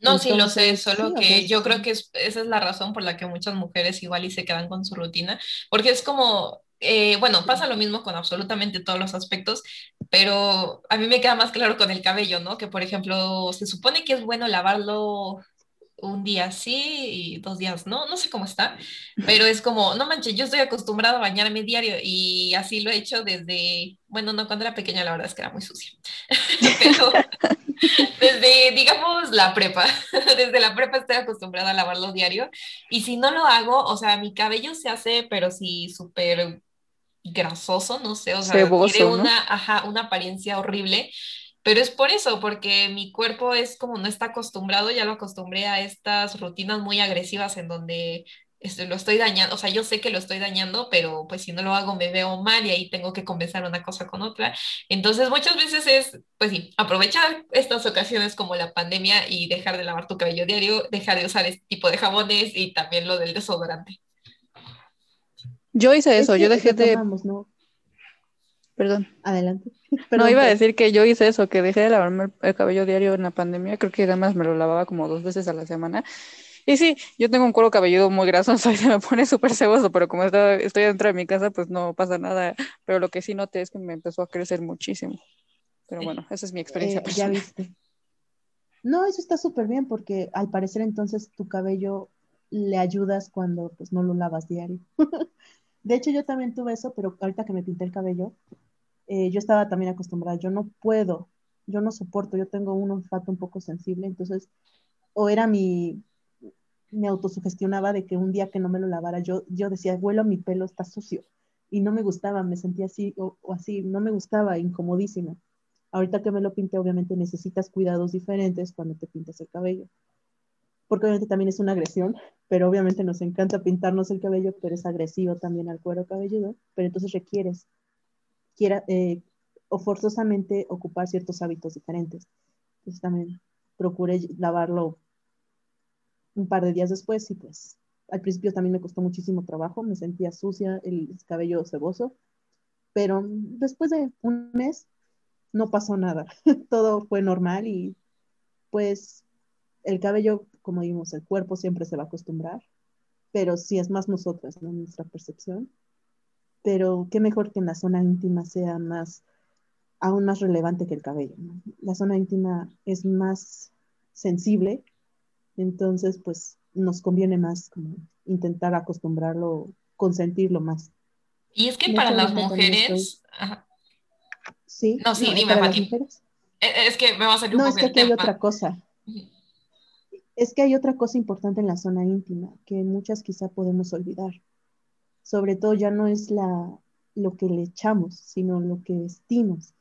No, sí, lo sé, solo que yo creo que esa es la razón por la que muchas mujeres igual y se quedan con su rutina, porque es como, eh, bueno, pasa lo mismo con absolutamente todos los aspectos, pero a mí me queda más claro con el cabello, ¿no? Que por ejemplo, se supone que es bueno lavarlo un día sí y dos días no, no sé cómo está, pero es como, no manches, yo estoy acostumbrado a bañarme diario y así lo he hecho desde, bueno, no, cuando era pequeña la verdad es que era muy sucia, pero desde, digamos, la prepa, desde la prepa estoy acostumbrada a lavarlo diario y si no lo hago, o sea, mi cabello se hace, pero sí súper grasoso, no sé, o sea, tiene una, ajá, una apariencia horrible pero es por eso, porque mi cuerpo es como no está acostumbrado, ya lo acostumbré a estas rutinas muy agresivas en donde este, lo estoy dañando, o sea, yo sé que lo estoy dañando, pero pues si no lo hago me veo mal y ahí tengo que compensar una cosa con otra. Entonces muchas veces es, pues sí, aprovechar estas ocasiones como la pandemia y dejar de lavar tu cabello diario, dejar de usar este tipo de jabones y también lo del desodorante. Yo hice eso, yo dejé de... Perdón. Adelante. no, iba a decir que yo hice eso, que dejé de lavarme el, cabello diario en la pandemia. Creo que además me lo lavaba como dos veces a la semana. Y sí, yo tengo un cuero cabelludo muy grasoso y se me pone súper ceboso, pero como estoy dentro de mi casa, pues no pasa nada. Pero lo que sí noté es que me empezó a crecer muchísimo. Pero bueno, esa es mi experiencia eh, Ya viste. No, eso está súper bien porque al parecer entonces tu cabello le ayudas cuando pues no lo lavas diario. de hecho, yo también tuve eso, pero ahorita que me pinté el cabello, eh, yo estaba también acostumbrada, yo no puedo, yo no soporto, yo tengo un olfato un poco sensible, entonces, o era mi, me autosugestionaba de que un día que no me lo lavara, yo, yo decía, vuelo, mi pelo está sucio, y no me gustaba, me sentía así o, así, no me gustaba, incomodísima. Ahorita que me lo pinté, obviamente necesitas cuidados diferentes cuando te pintas el cabello, porque obviamente también es una agresión, pero obviamente nos encanta pintarnos el cabello, pero es agresivo también al cuero cabelludo, pero entonces requieres quiera eh, o forzosamente ocupar ciertos hábitos diferentes. Entonces también procure lavarlo un par de días después y pues al principio también me costó muchísimo trabajo, me sentía sucia, el cabello ceboso, pero después de un mes no pasó nada, todo fue normal y pues el cabello, como vimos, el cuerpo siempre se va a acostumbrar, pero sí es más nosotras, ¿no? nuestra percepción. Pero qué mejor que en la zona íntima sea más, aún más relevante que el cabello. La zona íntima es más sensible, entonces pues nos conviene más como intentar acostumbrarlo, consentirlo más. Y es que para las mujeres... Sí, no, sí, dime, para las mujeres. Eh, es que me va a salir un No, es que aquí hay otra cosa. Es que hay otra cosa importante en la zona íntima que muchas quizá podemos olvidar. Sobre todo ya no es la, lo que le echamos, sino lo que vestimos.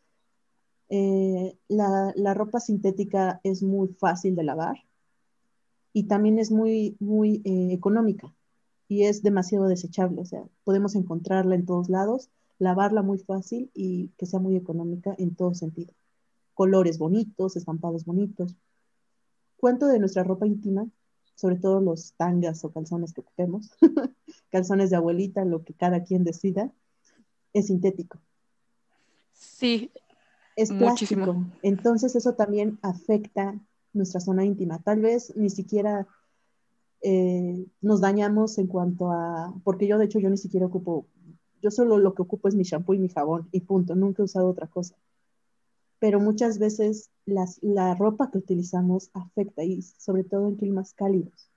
Eh, la, ropa sintética es muy fácil de lavar y también es muy, muy eh, económica y es demasiado desechable. O sea, podemos encontrarla en todos lados, lavarla muy fácil y que sea muy económica en todo sentido. Colores bonitos, estampados bonitos. ¿Cuánto de nuestra ropa íntima, sobre todo los tangas o calzones que ocupemos, calzones de abuelita, lo que cada quien decida, es sintético? Sí. Es plástico. Entonces eso también afecta nuestra zona íntima. Tal vez ni siquiera eh, nos dañamos en cuanto a, porque yo de hecho yo ni siquiera ocupo, yo solo lo que ocupo es mi shampoo y mi jabón y punto, nunca he usado otra cosa. Pero muchas veces las, la ropa que utilizamos afecta y sobre todo en climas cálidos.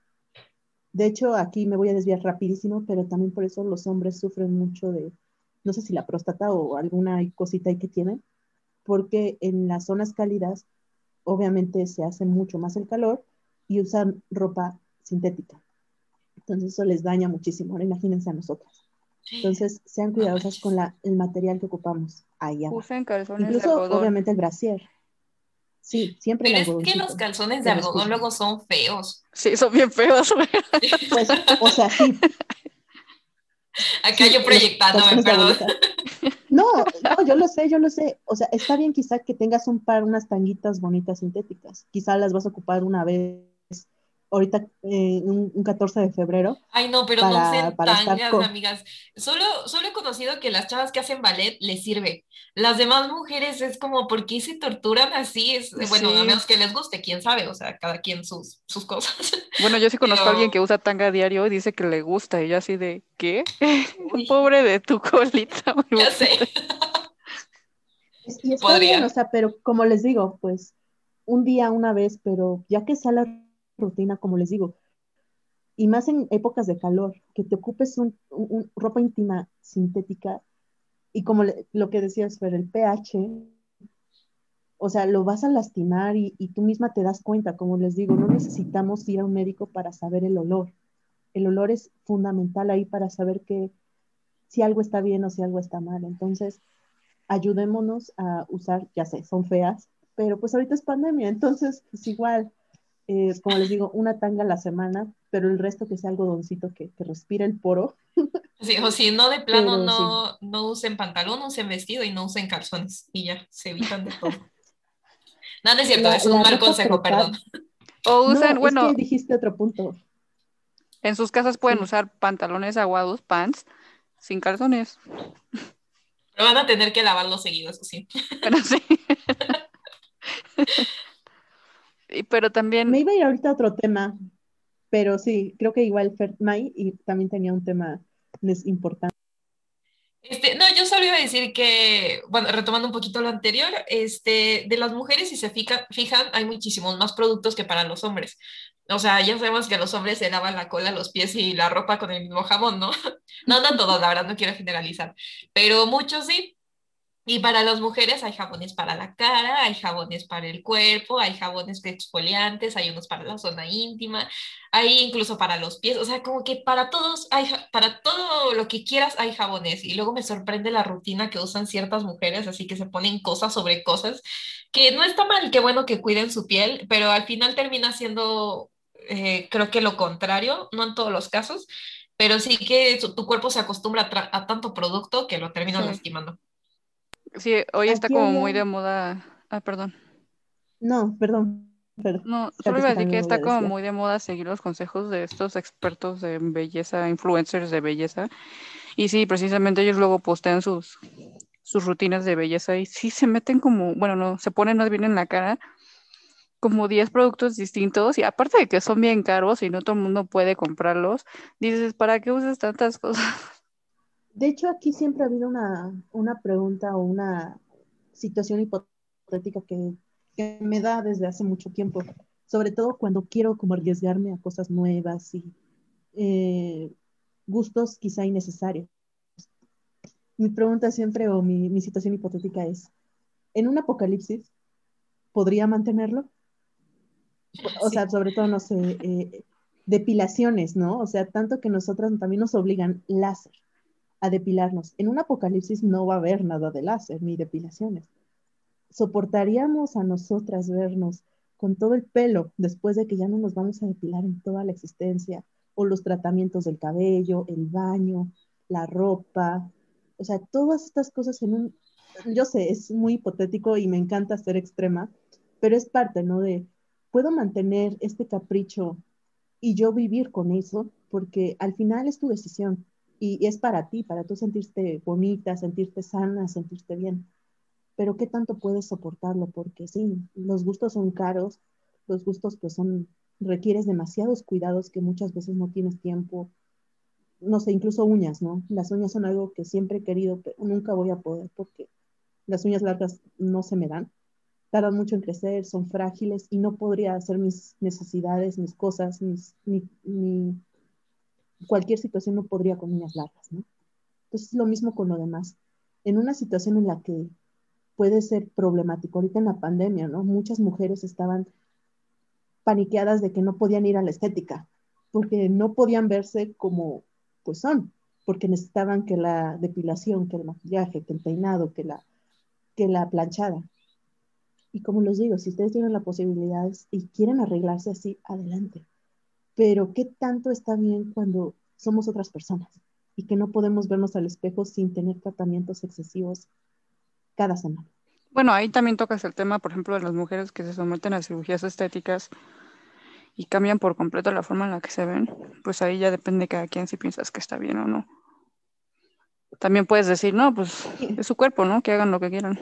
De hecho, aquí me voy a desviar rapidísimo, pero también por eso los hombres sufren mucho de, no sé si la próstata o alguna cosita ahí que tienen, porque en las zonas cálidas obviamente se hace mucho más el calor y usan ropa sintética. Entonces eso les daña muchísimo. Ahora imagínense a nosotras. Entonces sean cuidadosas con la, el material que ocupamos allá. Usen calzones Incluso, de algodón. obviamente el brasier. Sí, siempre Pero es que los calzones de algodón luego son feos. Sí, son bien feos. Pues, o sea, sí. Acá yo proyectándome, perdón. No, no, yo lo sé, yo lo sé. O sea, está bien quizá que tengas un par, unas tanguitas bonitas sintéticas. Quizá las vas a ocupar una vez ahorita eh, un, 14 de febrero. Ay, no, pero no sean tangas, amigas. Solo, solo he conocido que las chavas que hacen ballet les sirve. Las demás mujeres es como, ¿por qué se torturan así? Es, bueno, a menos que les guste, quién sabe, o sea, cada quien sus, sus cosas. Bueno, yo sí conozco a alguien que usa tanga diario y dice que le gusta, y yo así de, ¿qué? Pobre de tu colita. Ya sé. y está Podría. bien, o sea, pero como les digo, pues un día, una vez, pero ya que sea la rutina, como les digo, y más en épocas de calor, que te ocupes un, ropa íntima sintética y como lo que decías, Fer, el pH, o sea, lo vas a lastimar y, y, tú misma te das cuenta, como les digo, no necesitamos ir a un médico para saber el olor. El olor es fundamental ahí para saber que si algo está bien o si algo está mal. Entonces, ayudémonos a usar, ya sé, son feas, pero pues ahorita es pandemia, entonces es igual, eh, como les digo, una tanga a la semana, pero el resto que sea algodoncito que, que respire el poro. Sí, o si no, de plano no, no usen pantalón, usen vestido y no usen calzones y ya, se evitan de todo. No, no es cierto, es un mal consejo, perdón. O usan, no, bueno. Es que dijiste otro punto. En sus casas pueden usar pantalones aguados, pants, sin calzones. Pero van a tener que lavarlos seguido, eso sí. Pero sí. pero también... Me iba a ir ahorita a otro tema, pero sí, creo que igual May y también tenía un tema importante. Este, no, yo solo iba a decir que, bueno, retomando un poquito lo anterior, este, de las mujeres, si se fijan, hay muchísimos más productos que para los hombres. O sea, ya sabemos que los hombres se lavan la cola, los pies y la ropa con el mismo jabón, ¿no? No, no todos, la verdad, no quiero generalizar, pero muchos sí. Y para las mujeres hay jabones para la cara, hay jabones para el cuerpo, hay jabones exfoliantes, hay unos para la zona íntima, hay incluso para los pies, o sea, como que para todos hay para todo lo que quieras hay jabones. Y luego me sorprende la rutina que usan ciertas mujeres, así que se ponen cosas sobre cosas, que no está mal, qué bueno que cuiden su piel, pero al final termina siendo eh, creo que lo contrario, no en todos los casos, pero sí que tu, cuerpo se acostumbra a, tanto producto que lo termina lastimando. Sí, hoy está como muy de moda. Ah, perdón. No, perdón. no, solo iba a decir que está como muy de moda seguir los consejos de estos expertos de belleza, influencers de belleza. Y sí, precisamente ellos luego postean sus, sus rutinas de belleza y sí se meten como, bueno, no, se ponen más bien en la cara como 10 productos distintos y aparte de que son bien caros y no todo el mundo puede comprarlos, dices, ¿para qué usas tantas cosas? De hecho, aquí siempre ha habido una, una pregunta o una situación hipotética que, que, me da desde hace mucho tiempo, sobre todo cuando quiero como arriesgarme a cosas nuevas y eh, gustos quizá innecesarios. Mi pregunta siempre o mi, mi situación hipotética es, ¿en un apocalipsis podría mantenerlo? O sea, sobre todo, no sé, eh, depilaciones, ¿no? O sea, tanto que nosotras también nos obligan láser a depilarnos. En un apocalipsis no va a haber nada de láser ni depilaciones. ¿Soportaríamos a nosotras vernos con todo el pelo después de que ya no nos vamos a depilar en toda la existencia? O los tratamientos del cabello, el baño, la ropa. O sea, todas estas cosas en un... Yo sé, es muy hipotético y me encanta ser extrema, pero es parte, ¿no? De, ¿puedo mantener este capricho y yo vivir con eso? Porque al final es tu decisión y, es para ti, para tú sentirte bonita, sentirte sana, sentirte bien. Pero ¿qué tanto puedes soportarlo? Porque sí, los gustos son caros, los gustos pues son, requieres demasiados cuidados que muchas veces no tienes tiempo. No sé, incluso uñas, ¿no? Las uñas son algo que siempre he querido, pero nunca voy a poder porque las uñas largas no se me dan. Tardan mucho en crecer, son frágiles y no podría hacer mis necesidades, mis cosas, mis, mi, cualquier situación no podría con uñas largas, ¿no? Entonces es lo mismo con lo demás. En una situación en la que puede ser problemático, ahorita en la pandemia, ¿no? Muchas mujeres estaban paniqueadas de que no podían ir a la estética, porque no podían verse como pues son, porque necesitaban que la depilación, que el maquillaje, que el peinado, que la, que la planchada. Y como les digo, si ustedes tienen la posibilidad y quieren arreglarse así, adelante pero ¿qué tanto está bien cuando somos otras personas y que no podemos vernos al espejo sin tener tratamientos excesivos cada semana? Bueno, ahí también tocas el tema, por ejemplo, de las mujeres que se someten a cirugías estéticas y cambian por completo la forma en la que se ven, pues ahí ya depende de cada quien si piensas que está bien o no. También puedes decir, no, pues es su cuerpo, ¿no? Que hagan lo que quieran.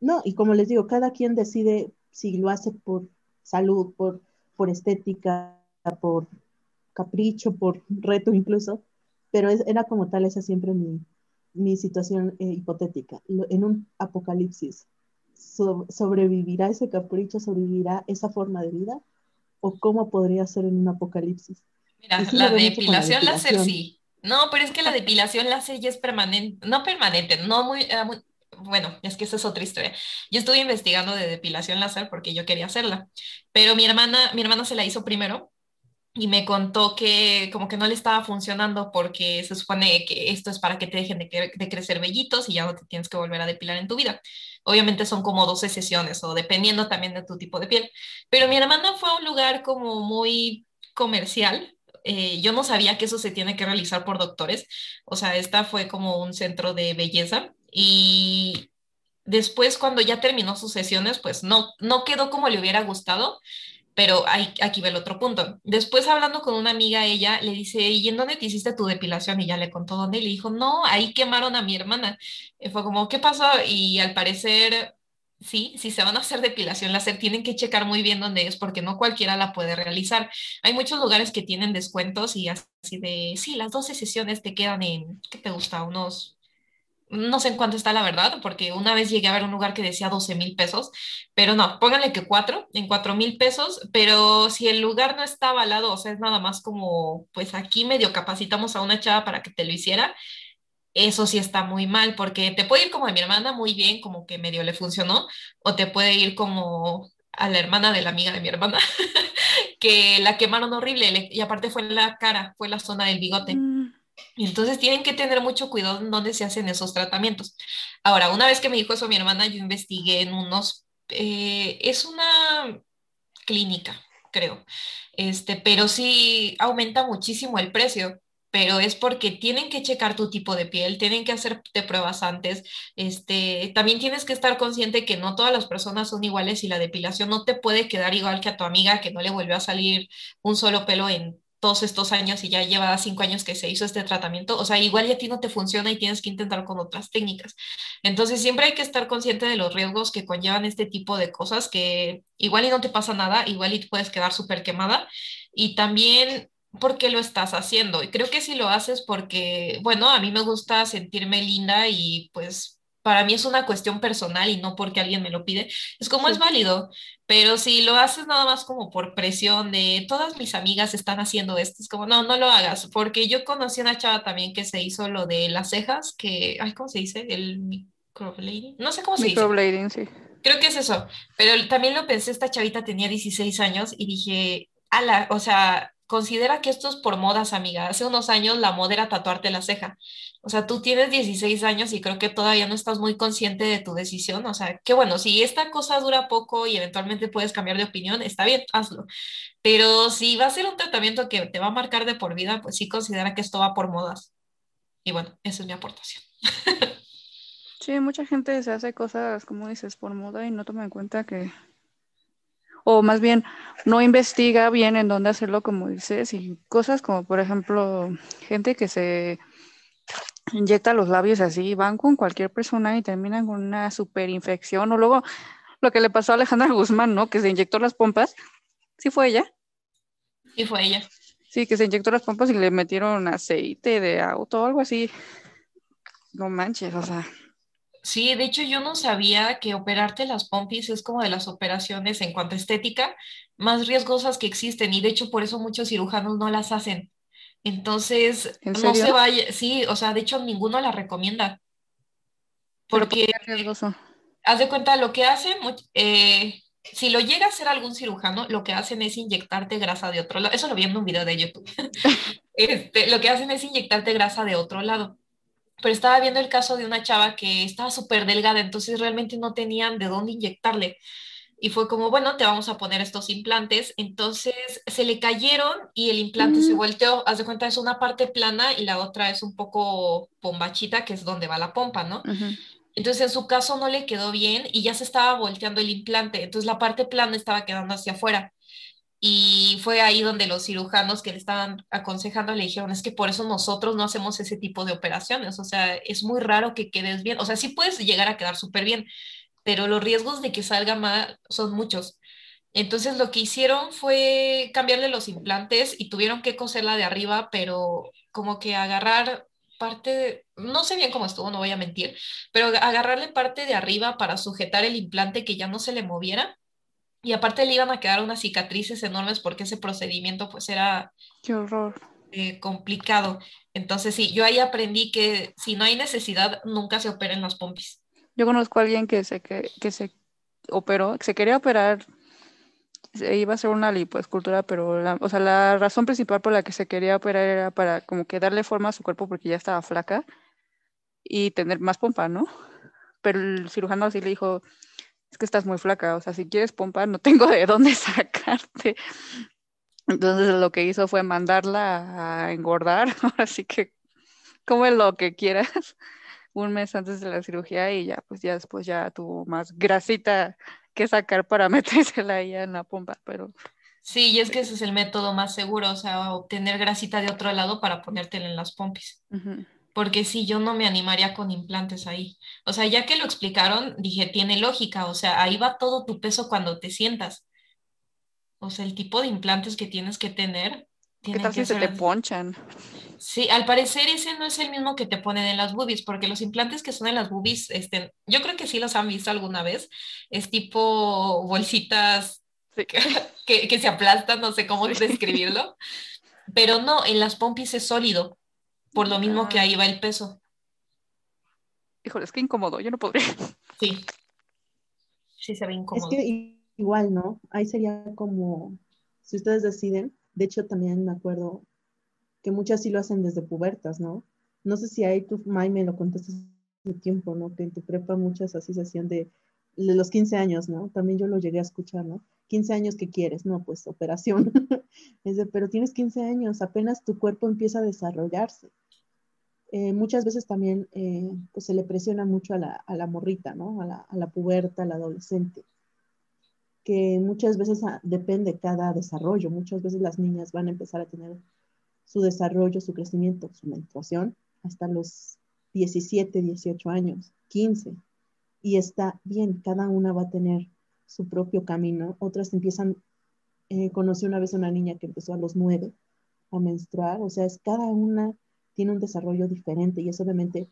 No, y como les digo, cada quien decide si lo hace por salud, por por estética, por capricho, por reto incluso, pero era como tal esa siempre mi, mi situación eh, hipotética. en un apocalipsis, ¿sobrevivirá ese capricho, sobrevivirá esa forma de vida? ¿O cómo podría ser en un apocalipsis? Mira, la depilación, láser sí. No, pero es que la depilación láser ya es permanente, no permanente, no muy, eh, muy bueno, es que esa es otra historia. Yo estuve investigando de depilación láser porque yo quería hacerla, pero mi hermana, mi hermana se la hizo primero y me contó que como que no le estaba funcionando porque se supone que esto es para que te dejen de, crecer vellitos y ya no te tienes que volver a depilar en tu vida. Obviamente son como 12 sesiones o dependiendo también de tu tipo de piel. Pero mi hermana fue a un lugar como muy comercial. Eh, yo no sabía que eso se tiene que realizar por doctores. O sea, esta fue como un centro de belleza y después cuando ya terminó sus sesiones, pues no, no quedó como le hubiera gustado, pero hay, aquí ve el otro punto. Después hablando con una amiga, ella le dice, ¿y en dónde te hiciste tu depilación? Y ya le contó dónde y le dijo, no, ahí quemaron a mi hermana. Y fue como, ¿qué pasó? Y al parecer, sí, si se van a hacer depilación láser, tienen que checar muy bien dónde es, porque no cualquiera la puede realizar. Hay muchos lugares que tienen descuentos y así de, sí, las 12 sesiones te quedan en, ¿qué te gusta? Unos no sé en cuánto está la verdad, porque una vez llegué a ver un lugar que decía 12 mil pesos, pero no, pónganle que cuatro, en cuatro mil pesos, pero si el lugar no está avalado, o sea, es nada más como, pues aquí medio capacitamos a una chava para que te lo hiciera, eso sí está muy mal, porque te puede ir como a mi hermana muy bien, como que medio le funcionó, o te puede ir como a la hermana de la amiga de mi hermana, que la quemaron horrible, y aparte fue la cara, fue la zona del bigote. Mm. Entonces tienen que tener mucho cuidado en se hacen esos tratamientos. Ahora, una vez que me dijo eso mi hermana, yo investigué en unos, eh, es una clínica, creo, este, pero sí aumenta muchísimo el precio. pero es porque tienen que checar tu tipo de piel, tienen que hacerte pruebas antes. Este, también tienes que estar consciente que no todas las personas son iguales y la depilación no te puede quedar igual que a tu amiga que no le volvió a salir un solo pelo en todos estos años y ya lleva cinco años que se hizo este tratamiento, o sea, igual ya a ti no te funciona y tienes que intentar con otras técnicas. Entonces, siempre hay que estar consciente de los riesgos que conllevan este tipo de cosas, que igual y no te pasa nada, igual y puedes quedar súper quemada. Y también por qué lo estás haciendo. Y creo que si lo haces porque, bueno, a mí me gusta sentirme linda y pues para mí es una cuestión personal y no porque alguien me lo pide, es como es válido, pero si lo haces nada más como por presión de todas mis amigas están haciendo esto, es como no, no lo hagas, porque yo conocí una chava también que se hizo lo de las cejas, que, ay, ¿cómo se dice? El microblading, no sé cómo se microblading, sí. Creo que es eso, pero también lo pensé, esta chavita tenía 16 años y dije, ala, o sea, considera que esto es por modas, amiga. Hace unos años la moda era tatuarte la ceja. O sea, tú tienes 16 años y creo que todavía no estás muy consciente de tu decisión. O sea, que bueno, si esta cosa dura poco y eventualmente puedes cambiar de opinión, está bien, hazlo. Pero si va a ser un tratamiento que te va a marcar de por vida, pues sí considera que esto va por modas. Y bueno, esa es mi aportación. Sí, mucha gente se hace cosas, como dices, por moda y no toma en cuenta que o más bien no investiga bien en dónde hacerlo, como dices, y cosas como, por ejemplo, gente que se inyecta los labios así, van con cualquier persona y terminan con una superinfección, o luego lo que le pasó a Alejandra Guzmán, ¿no? Que se inyectó las pompas, ¿sí fue ella? Sí, fue ella. Sí, que se inyectó las pompas y le metieron aceite de auto o algo así. No manches, o sea. Sí, de hecho yo no sabía que operarte las pompis es como de las operaciones en cuanto a estética más riesgosas que existen y de hecho por eso muchos cirujanos no las hacen. Entonces, no se vaya, sí, o sea, de hecho ninguno la recomienda. Porque, haz de cuenta, lo que hacen, eh, si lo llega a hacer algún cirujano, lo que hacen es inyectarte grasa de otro lado. Eso lo vi en un video de YouTube. este, lo que hacen es inyectarte grasa de otro lado pero estaba viendo el caso de una chava que estaba súper delgada, entonces realmente no tenían de dónde inyectarle. Y fue como, bueno, te vamos a poner estos implantes. Entonces se le cayeron y el implante se volteó. Haz de cuenta, es una parte plana y la otra es un poco pombachita, que es donde va la pompa, ¿no? Entonces en su caso no le quedó bien y ya se estaba volteando el implante. Entonces la parte plana estaba quedando hacia afuera. Y fue ahí donde los cirujanos que le estaban aconsejando le dijeron, es que por eso nosotros no hacemos ese tipo de operaciones, o sea, es muy raro que quedes bien, o sea, sí puedes llegar a quedar súper bien, pero los riesgos de que salga mal son muchos. Entonces lo que hicieron fue cambiarle los implantes y tuvieron que coserla de arriba, pero como que agarrar parte, no sé bien cómo estuvo, no voy a mentir, pero agarrarle parte de arriba para sujetar el implante que ya no se le moviera y aparte le iban a quedar unas cicatrices enormes porque ese procedimiento pues era... Qué horror. Eh, complicado. Entonces sí, yo ahí aprendí que si no hay necesidad, nunca se operen las pompis. Yo conozco a alguien que se, que, se operó, que se quería operar, se iba a hacer una lipoescultura, pero la, o sea, la razón principal por la que se quería operar era para como que darle forma a su cuerpo porque ya estaba flaca y tener más pompa, ¿no? Pero el cirujano así le dijo, es que estás muy flaca, o sea, si quieres pompa, no tengo de dónde sacarte. Entonces lo que hizo fue mandarla a engordar, así que come lo que quieras un mes antes de la cirugía y ya, pues ya después ya tuvo más grasita que sacar para metérsela ahí en la pompa, pero... Sí, y es que ese es el método más seguro, o sea, obtener grasita de otro lado para ponértela en las pompis porque sí, yo no me animaría con implantes ahí. O sea, ya que lo explicaron, dije, tiene lógica, o sea, ahí va todo tu peso cuando te sientas. O sea, el tipo de implantes que tienes que tener. ¿Qué tal si se te ponchan? Sí, al parecer ese no es el mismo que te ponen en las boobies, porque los implantes que son en las boobies, este, yo creo que sí los han visto alguna vez, es tipo bolsitas que, que, se aplastan, no sé cómo describirlo, pero no, en las pompis es sólido, por lo mismo que ahí va el peso. Híjole, es que incómodo, yo no podría. Sí. Sí se ve incómodo. Es que igual, ¿no? Ahí sería como, si ustedes deciden, de hecho también me acuerdo que muchas sí lo hacen desde pubertas, ¿no? No sé si ahí tú, May, me lo contaste hace tiempo, ¿no? Que en tu prepa muchas así se hacían de de los 15 años, ¿no? También yo lo llegué a escuchar, ¿no? 15 años que quieres, no, pues operación. es de, pero tienes 15 años, apenas tu cuerpo empieza a desarrollarse. Eh, muchas veces también eh, pues se le presiona mucho a la, morrita, ¿no? A la, a la, puberta, a la adolescente, que muchas veces ah, depende cada desarrollo. Muchas veces las niñas van a empezar a tener su desarrollo, su crecimiento, su menstruación hasta los 17, 18 años, 15. Y está bien, cada una va a tener su propio camino. Otras empiezan, eh, conocí una vez una niña que empezó a los 9 a menstruar, o sea, es cada una tiene un desarrollo diferente y eso obviamente,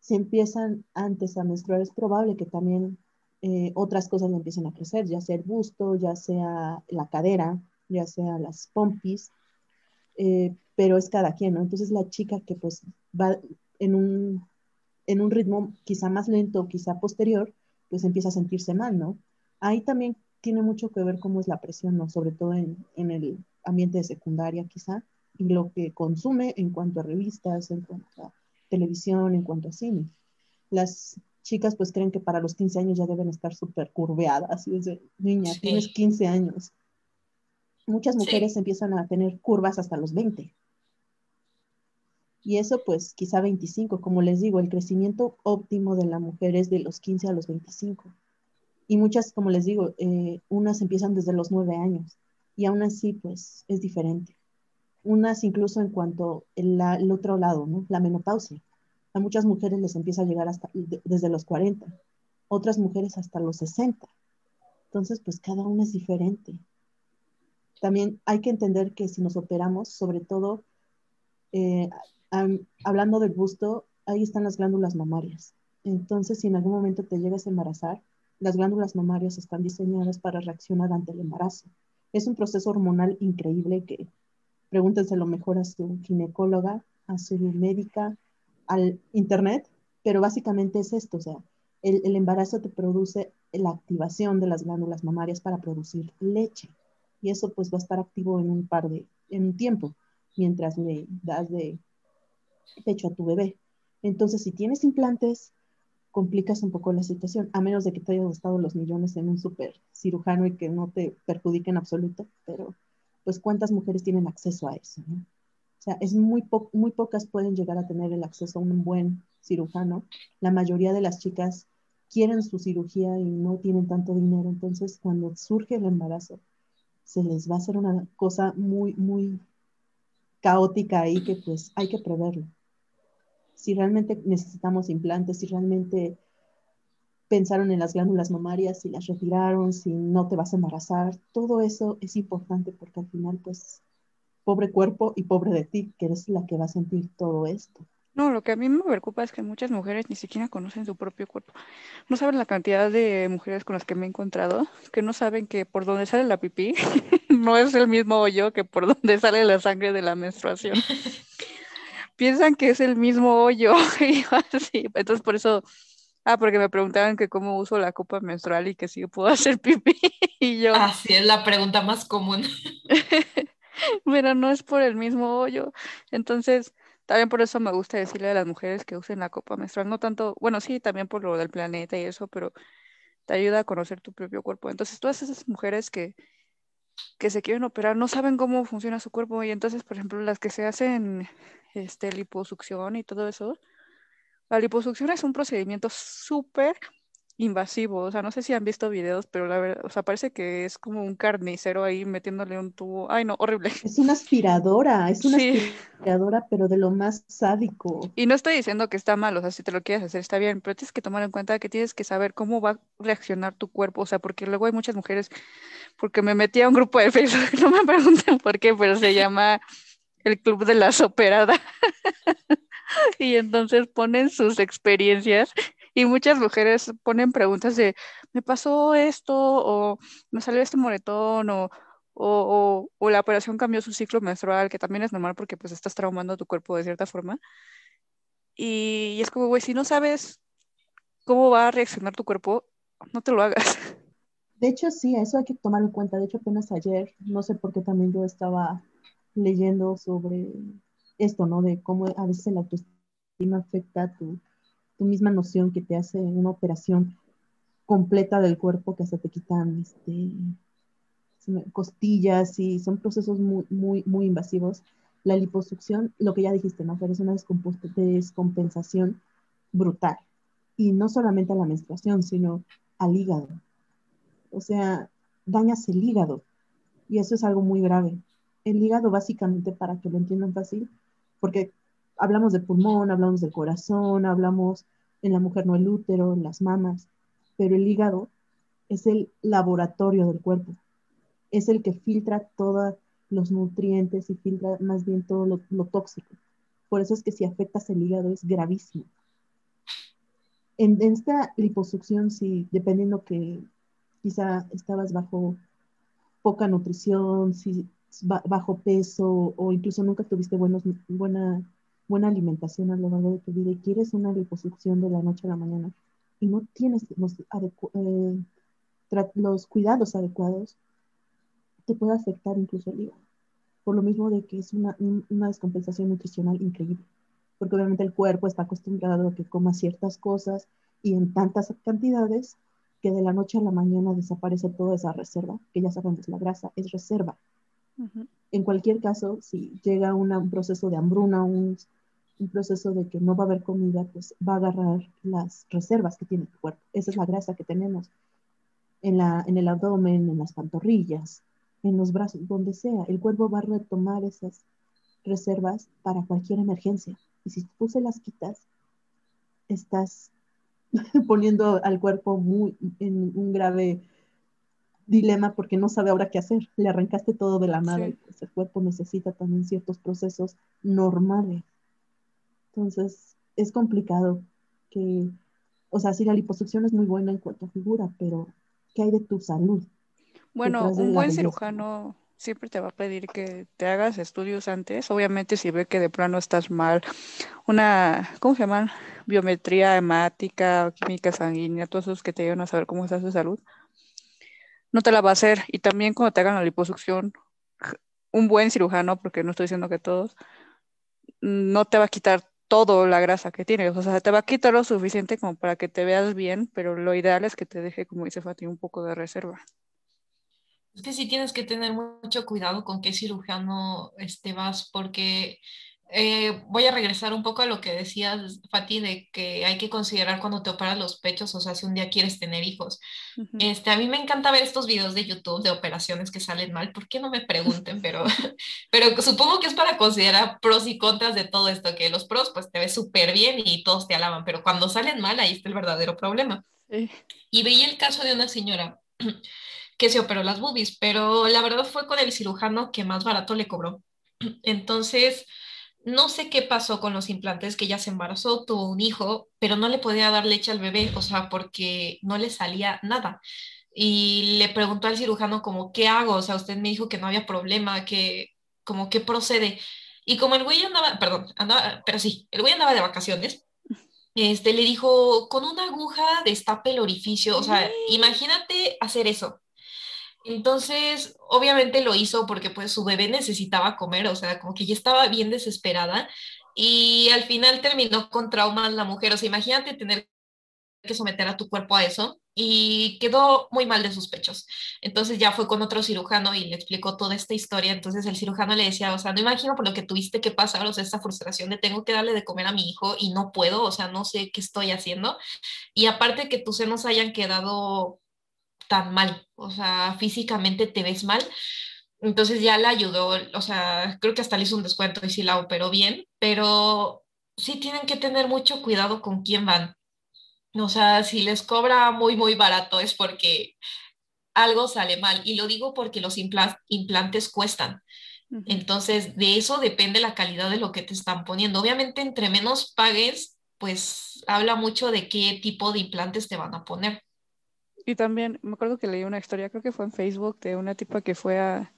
si empiezan antes a menstruar, es probable que también eh, otras cosas le empiecen a crecer, ya sea el busto, ya sea la cadera, ya sea las pompis, eh, pero es cada quien, ¿no? Entonces la chica que pues va en un, en un ritmo quizá más lento, quizá posterior, pues empieza a sentirse mal, ¿no? Ahí también tiene mucho que ver cómo es la presión, ¿no? Sobre todo en, en el ambiente de secundaria quizá, y lo que consume en cuanto a revistas, en cuanto a televisión, en cuanto a cine. Las chicas pues creen que para los 15 años ya deben estar súper curveadas, y desde niña, tienes 15 años. Muchas mujeres empiezan a tener curvas hasta los 20. Y eso pues quizá 25, como les digo, el crecimiento óptimo de la mujer es de los 15 a los 25. Y muchas, como les digo, eh, unas empiezan desde los 9 años y aún así pues es diferente unas incluso en cuanto al otro lado, ¿no? la menopausia. A muchas mujeres les empieza a llegar hasta desde los 40, otras mujeres hasta los 60. Entonces, pues cada una es diferente. También hay que entender que si nos operamos, sobre todo eh, hablando del busto, ahí están las glándulas mamarias. Entonces, si en algún momento te llegas a embarazar, las glándulas mamarias están diseñadas para reaccionar ante el embarazo. Es un proceso hormonal increíble que pregúntenselo mejor a su ginecóloga, a su médica, al internet, pero básicamente es esto, o sea, el, embarazo te produce la activación de las glándulas mamarias para producir leche y eso pues va a estar activo en un par de, en un tiempo, mientras le das de pecho a tu bebé. Entonces, si tienes implantes, complicas un poco la situación, a menos de que te hayan gastado los millones en un super cirujano y que no te perjudique en absoluto, pero pues cuántas mujeres tienen acceso a eso. O sea, es muy, muy pocas pueden llegar a tener el acceso a un buen cirujano. La mayoría de las chicas quieren su cirugía y no tienen tanto dinero. Entonces, cuando surge el embarazo, se les va a hacer una cosa muy, muy caótica ahí que pues hay que preverlo. Si realmente necesitamos implantes, si realmente pensaron en las glándulas mamarias, si las retiraron, si no te vas a embarazar, todo eso es importante porque al final, pues, pobre cuerpo y pobre de ti, que eres la que va a sentir todo esto. No, lo que a mí me preocupa es que muchas mujeres ni siquiera conocen su propio cuerpo. No saben la cantidad de mujeres con las que me he encontrado que no saben que por donde sale la pipí no es el mismo hoyo que por donde sale la sangre de la menstruación. Piensan que es el mismo hoyo y así. Entonces por eso Ah, porque me preguntaban que cómo uso la copa menstrual y que si puedo hacer pipí. y yo. Ah, sí, es la pregunta más común. Pero no es por el mismo hoyo. Entonces, también por eso me gusta decirle a las mujeres que usen la copa menstrual. No tanto, bueno, sí, también por lo del planeta y eso, pero te ayuda a conocer tu propio cuerpo. Entonces, todas esas mujeres que, que se quieren operar no saben cómo funciona su cuerpo. Y entonces, por ejemplo, las que se hacen este, liposucción y todo eso la liposucción es un procedimiento súper invasivo, o sea, no sé si han visto videos, pero la verdad, o sea, parece que es como un carnicero ahí metiéndole un tubo. Ay, no, horrible. Es una aspiradora, es una aspiradora, pero de lo más sádico. Y no estoy diciendo que está mal, o sea, si te lo quieres hacer está bien, pero tienes que tomar en cuenta que tienes que saber cómo va a reaccionar tu cuerpo, o sea, porque luego hay muchas mujeres, porque me metí a un grupo de Facebook, no me pregunten por qué, pero se llama el Club de las Operadas. y entonces ponen sus experiencias y muchas mujeres ponen preguntas de, me pasó esto o me salió este moretón o, o, o, la operación cambió su ciclo menstrual, que también es normal porque pues estás traumando tu cuerpo de cierta forma. Y, es como, güey, si no sabes cómo va a reaccionar tu cuerpo, no te lo hagas. De hecho, sí, eso hay que tomar en cuenta. De hecho, apenas ayer, no sé por qué también yo estaba leyendo sobre esto, ¿no? De cómo a veces la autoestima afecta tu, tu misma noción que te hace una operación. completa del cuerpo que hasta te quitan este, costillas y son procesos muy, muy, muy invasivos. La liposucción, lo que ya dijiste, ¿no? Pero es una descompensación brutal. Y no solamente a la menstruación, sino al hígado. O sea, dañas el hígado. Y eso es algo muy grave. El hígado, básicamente, para que lo entiendan fácil, porque hablamos de pulmón, hablamos del corazón, hablamos en la mujer no el útero, en las mamas, pero el hígado es el laboratorio del cuerpo. Es el que filtra todos los nutrientes y filtra más bien todo lo, tóxico. Por eso es que si afectas el hígado es gravísimo. En, esta liposucción, si dependiendo que quizá estabas bajo poca nutrición, si bajo peso o incluso nunca tuviste buena, buena alimentación a lo largo de tu vida y quieres una liposucción de la noche a la mañana y no tienes los, eh, los cuidados adecuados, te puede afectar incluso el hígado. Por lo mismo de que es una, una descompensación nutricional increíble. Porque obviamente el cuerpo está acostumbrado a que coma ciertas cosas y en tantas cantidades que de la noche a la mañana desaparece toda esa reserva, que ya sabemos, la grasa es reserva. En cualquier caso, si llega un proceso de hambruna, un, un, proceso de que no va a haber comida, pues va a agarrar las reservas que tiene el cuerpo. Esa es la grasa que tenemos en, la, en el abdomen, en las pantorrillas, en los brazos, donde sea. El cuerpo va a retomar esas reservas para cualquier emergencia. Y si tú se las quitas, estás poniendo al cuerpo muy, en un grave dilema porque no sabe ahora qué hacer. Le arrancaste todo de la nada y pues el cuerpo necesita también ciertos procesos normales. Entonces, es complicado que, o sea, sí, la liposucción es muy buena en cuanto a figura, pero ¿qué hay de tu salud? Bueno, un buen cirujano siempre te va a pedir que te hagas estudios antes. Obviamente, si ve que de plano estás mal, una, ¿cómo se llaman? Biometría hemática, química sanguínea, todos esos que te ayudan a saber cómo estás de salud, no te la va a hacer. Y también cuando te hagan la liposucción, un buen cirujano, porque no estoy diciendo que todos, no te va a quitar toda la grasa que tienes. O sea, te va a quitar lo suficiente como para que te veas bien, pero lo ideal es que te deje, como dice Fati, un poco de reserva. Es que sí tienes que tener mucho cuidado con qué cirujano este, vas, porque eh, voy a regresar un poco a lo que decías, Fati, de que hay que considerar cuando te operas los pechos, o sea, si un día quieres tener hijos. este, a mí me encanta ver estos videos de YouTube de operaciones que salen mal, ¿por qué no me pregunten? Pero, pero supongo que es para considerar pros y contras de todo esto, que los pros pues te ves súper bien y todos te alaban, pero cuando salen mal, ahí está el verdadero problema. Y veía el caso de una señora que se operó las boobies, pero la verdad fue con el cirujano que más barato le cobró. Entonces, no sé qué pasó con los implantes, que ella se embarazó, tuvo un hijo, pero no le podía dar leche al bebé, o sea, porque no le salía nada. Y le preguntó al cirujano como, ¿qué hago? O sea, usted me dijo que no había problema, que como, ¿qué procede? Y como el güey andaba, perdón, andaba, pero sí, el güey andaba de vacaciones, este, le dijo, con una aguja destape el orificio, o sea, imagínate hacer eso. Entonces, obviamente lo hizo porque pues su bebé necesitaba comer, o sea, como que ya estaba bien desesperada y al final terminó con traumas la mujer, o sea, imagínate tener que someter a tu cuerpo a eso y quedó muy mal de sus pechos. Entonces ya fue con otro cirujano y le explicó toda esta historia. Entonces el cirujano le decía, o sea, no imagino por lo que tuviste que pasar, o sea, esta frustración de tengo que darle de comer a mi hijo y no puedo, o sea, no sé qué estoy haciendo. Y aparte que tus senos hayan quedado tan mal, o sea, físicamente te ves mal. Entonces ya la ayudó, o sea, creo que hasta le hizo un descuento y sí la operó bien, pero sí tienen que tener mucho cuidado con quién van. O sea, si les cobra muy, muy barato es porque algo sale mal. Y lo digo porque los implantes cuestan. Entonces, de eso depende la calidad de lo que te están poniendo. Obviamente, entre menos pagues, pues habla mucho de qué tipo de implantes te van a poner. Y también me acuerdo que leí una historia, creo que fue en Facebook, de una tipa que fue a,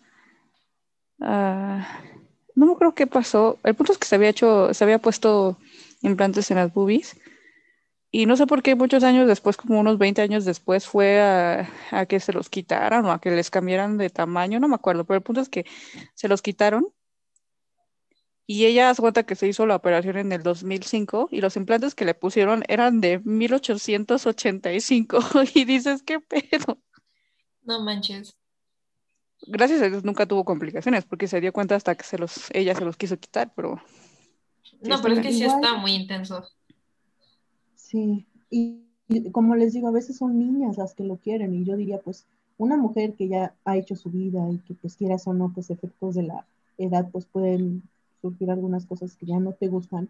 no me acuerdo qué pasó. El punto es que se había hecho, se había puesto implantes en las boobies. Y no sé por qué muchos años después, como unos 20 años después, fue a, a, que se los quitaran o a que les cambiaran de tamaño, no me acuerdo, pero el punto es que se los quitaron Y ella hace cuenta que se hizo la operación en el 2005 y los implantes que le pusieron eran de 1885 y dices, ¿qué pedo? No manches. Gracias a Dios nunca tuvo complicaciones porque se dio cuenta hasta que se los, ella se los quiso quitar, pero... No, pero es que sí está muy intenso. Sí, y, y como les digo, a veces son niñas las que lo quieren y yo diría, pues, una mujer que ya ha hecho su vida y que pues quieras o no, pues efectos de la edad pues pueden surgir algunas cosas que ya no te gustan,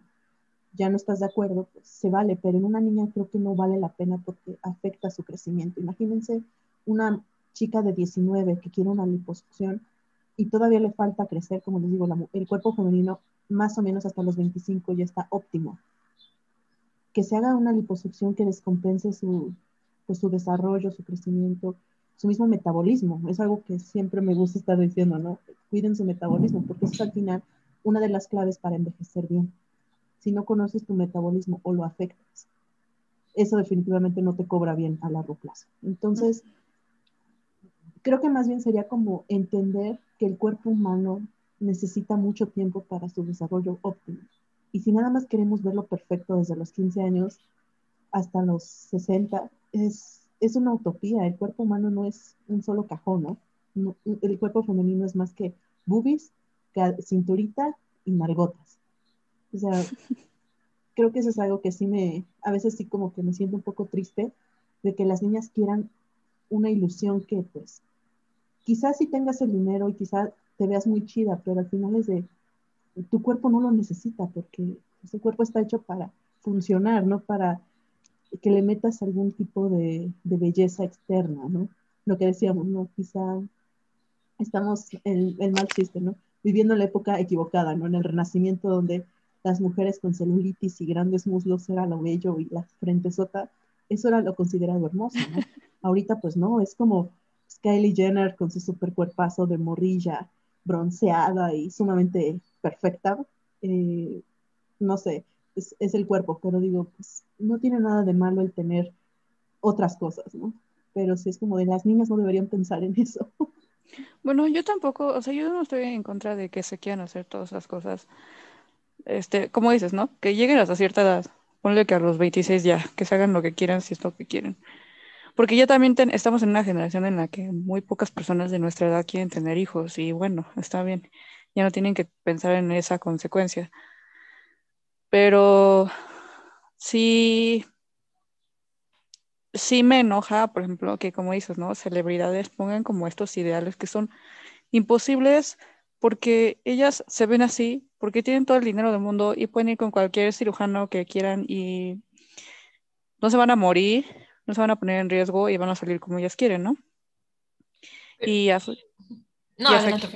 ya no estás de acuerdo, pues se vale, pero en una niña creo que no vale la pena porque afecta su crecimiento. Imagínense una chica de 19 que quiere una liposucción y todavía le falta crecer, como les digo, el cuerpo femenino más o menos hasta los 25 ya está óptimo. Que se haga una liposucción que descompense su, pues, su desarrollo, su crecimiento, su mismo metabolismo. Es algo que siempre me gusta estar diciendo, ¿no? Cuiden su metabolismo, porque eso es al final una de las claves para envejecer bien. Si no conoces tu metabolismo o lo afectas, eso definitivamente no te cobra bien a largo plazo. Entonces, creo que más bien sería como entender que el cuerpo humano necesita mucho tiempo para su desarrollo óptimo. Y si nada más queremos verlo perfecto desde los 15 años hasta los 60, es, es una utopía. El cuerpo humano no es un solo cajón, ¿no? el cuerpo femenino es más que boobies cinturita y margotas. O sea, creo que eso es algo que sí me, a veces sí como que me siento un poco triste de que las niñas quieran una ilusión que pues quizás si tengas el dinero y quizás te veas muy chida, pero al final es de, tu cuerpo no lo necesita porque ese cuerpo está hecho para funcionar, no para que le metas algún tipo de, de belleza externa, ¿no? Lo que decíamos, ¿no? Quizá estamos, el, el mal chiste, ¿no? Viviendo en la época equivocada, ¿no? En el Renacimiento donde las mujeres con celulitis y grandes muslos era lo bello y la frente sota, eso era lo considerado hermoso, ¿no? Ahorita pues no, es como Kylie Jenner con su super cuerpazo de morrilla, bronceada y sumamente perfecta. Eh, no sé, es, es, el cuerpo, pero digo, pues no tiene nada de malo el tener otras cosas, ¿no? Pero si es como de las niñas no deberían pensar en eso. Bueno, yo tampoco, o sea, yo no estoy en contra de que se quieran hacer todas esas cosas. Este, como dices, ¿no? Que lleguen hasta cierta edad. Ponle que a los 26 ya, que se hagan lo que quieran si es lo que quieren. Porque ya también estamos en una generación en la que muy pocas personas de nuestra edad quieren tener hijos y bueno, está bien. Ya no tienen que pensar en esa consecuencia. Pero sí, sí me enoja, por ejemplo, que como dices, ¿no? Celebridades pongan como estos ideales que son imposibles porque ellas se ven así, porque tienen todo el dinero del mundo y pueden ir con cualquier cirujano que quieran y no se van a morir, no se van a poner en riesgo y van a salir como ellas quieren, ¿no? Y, no, y afecta,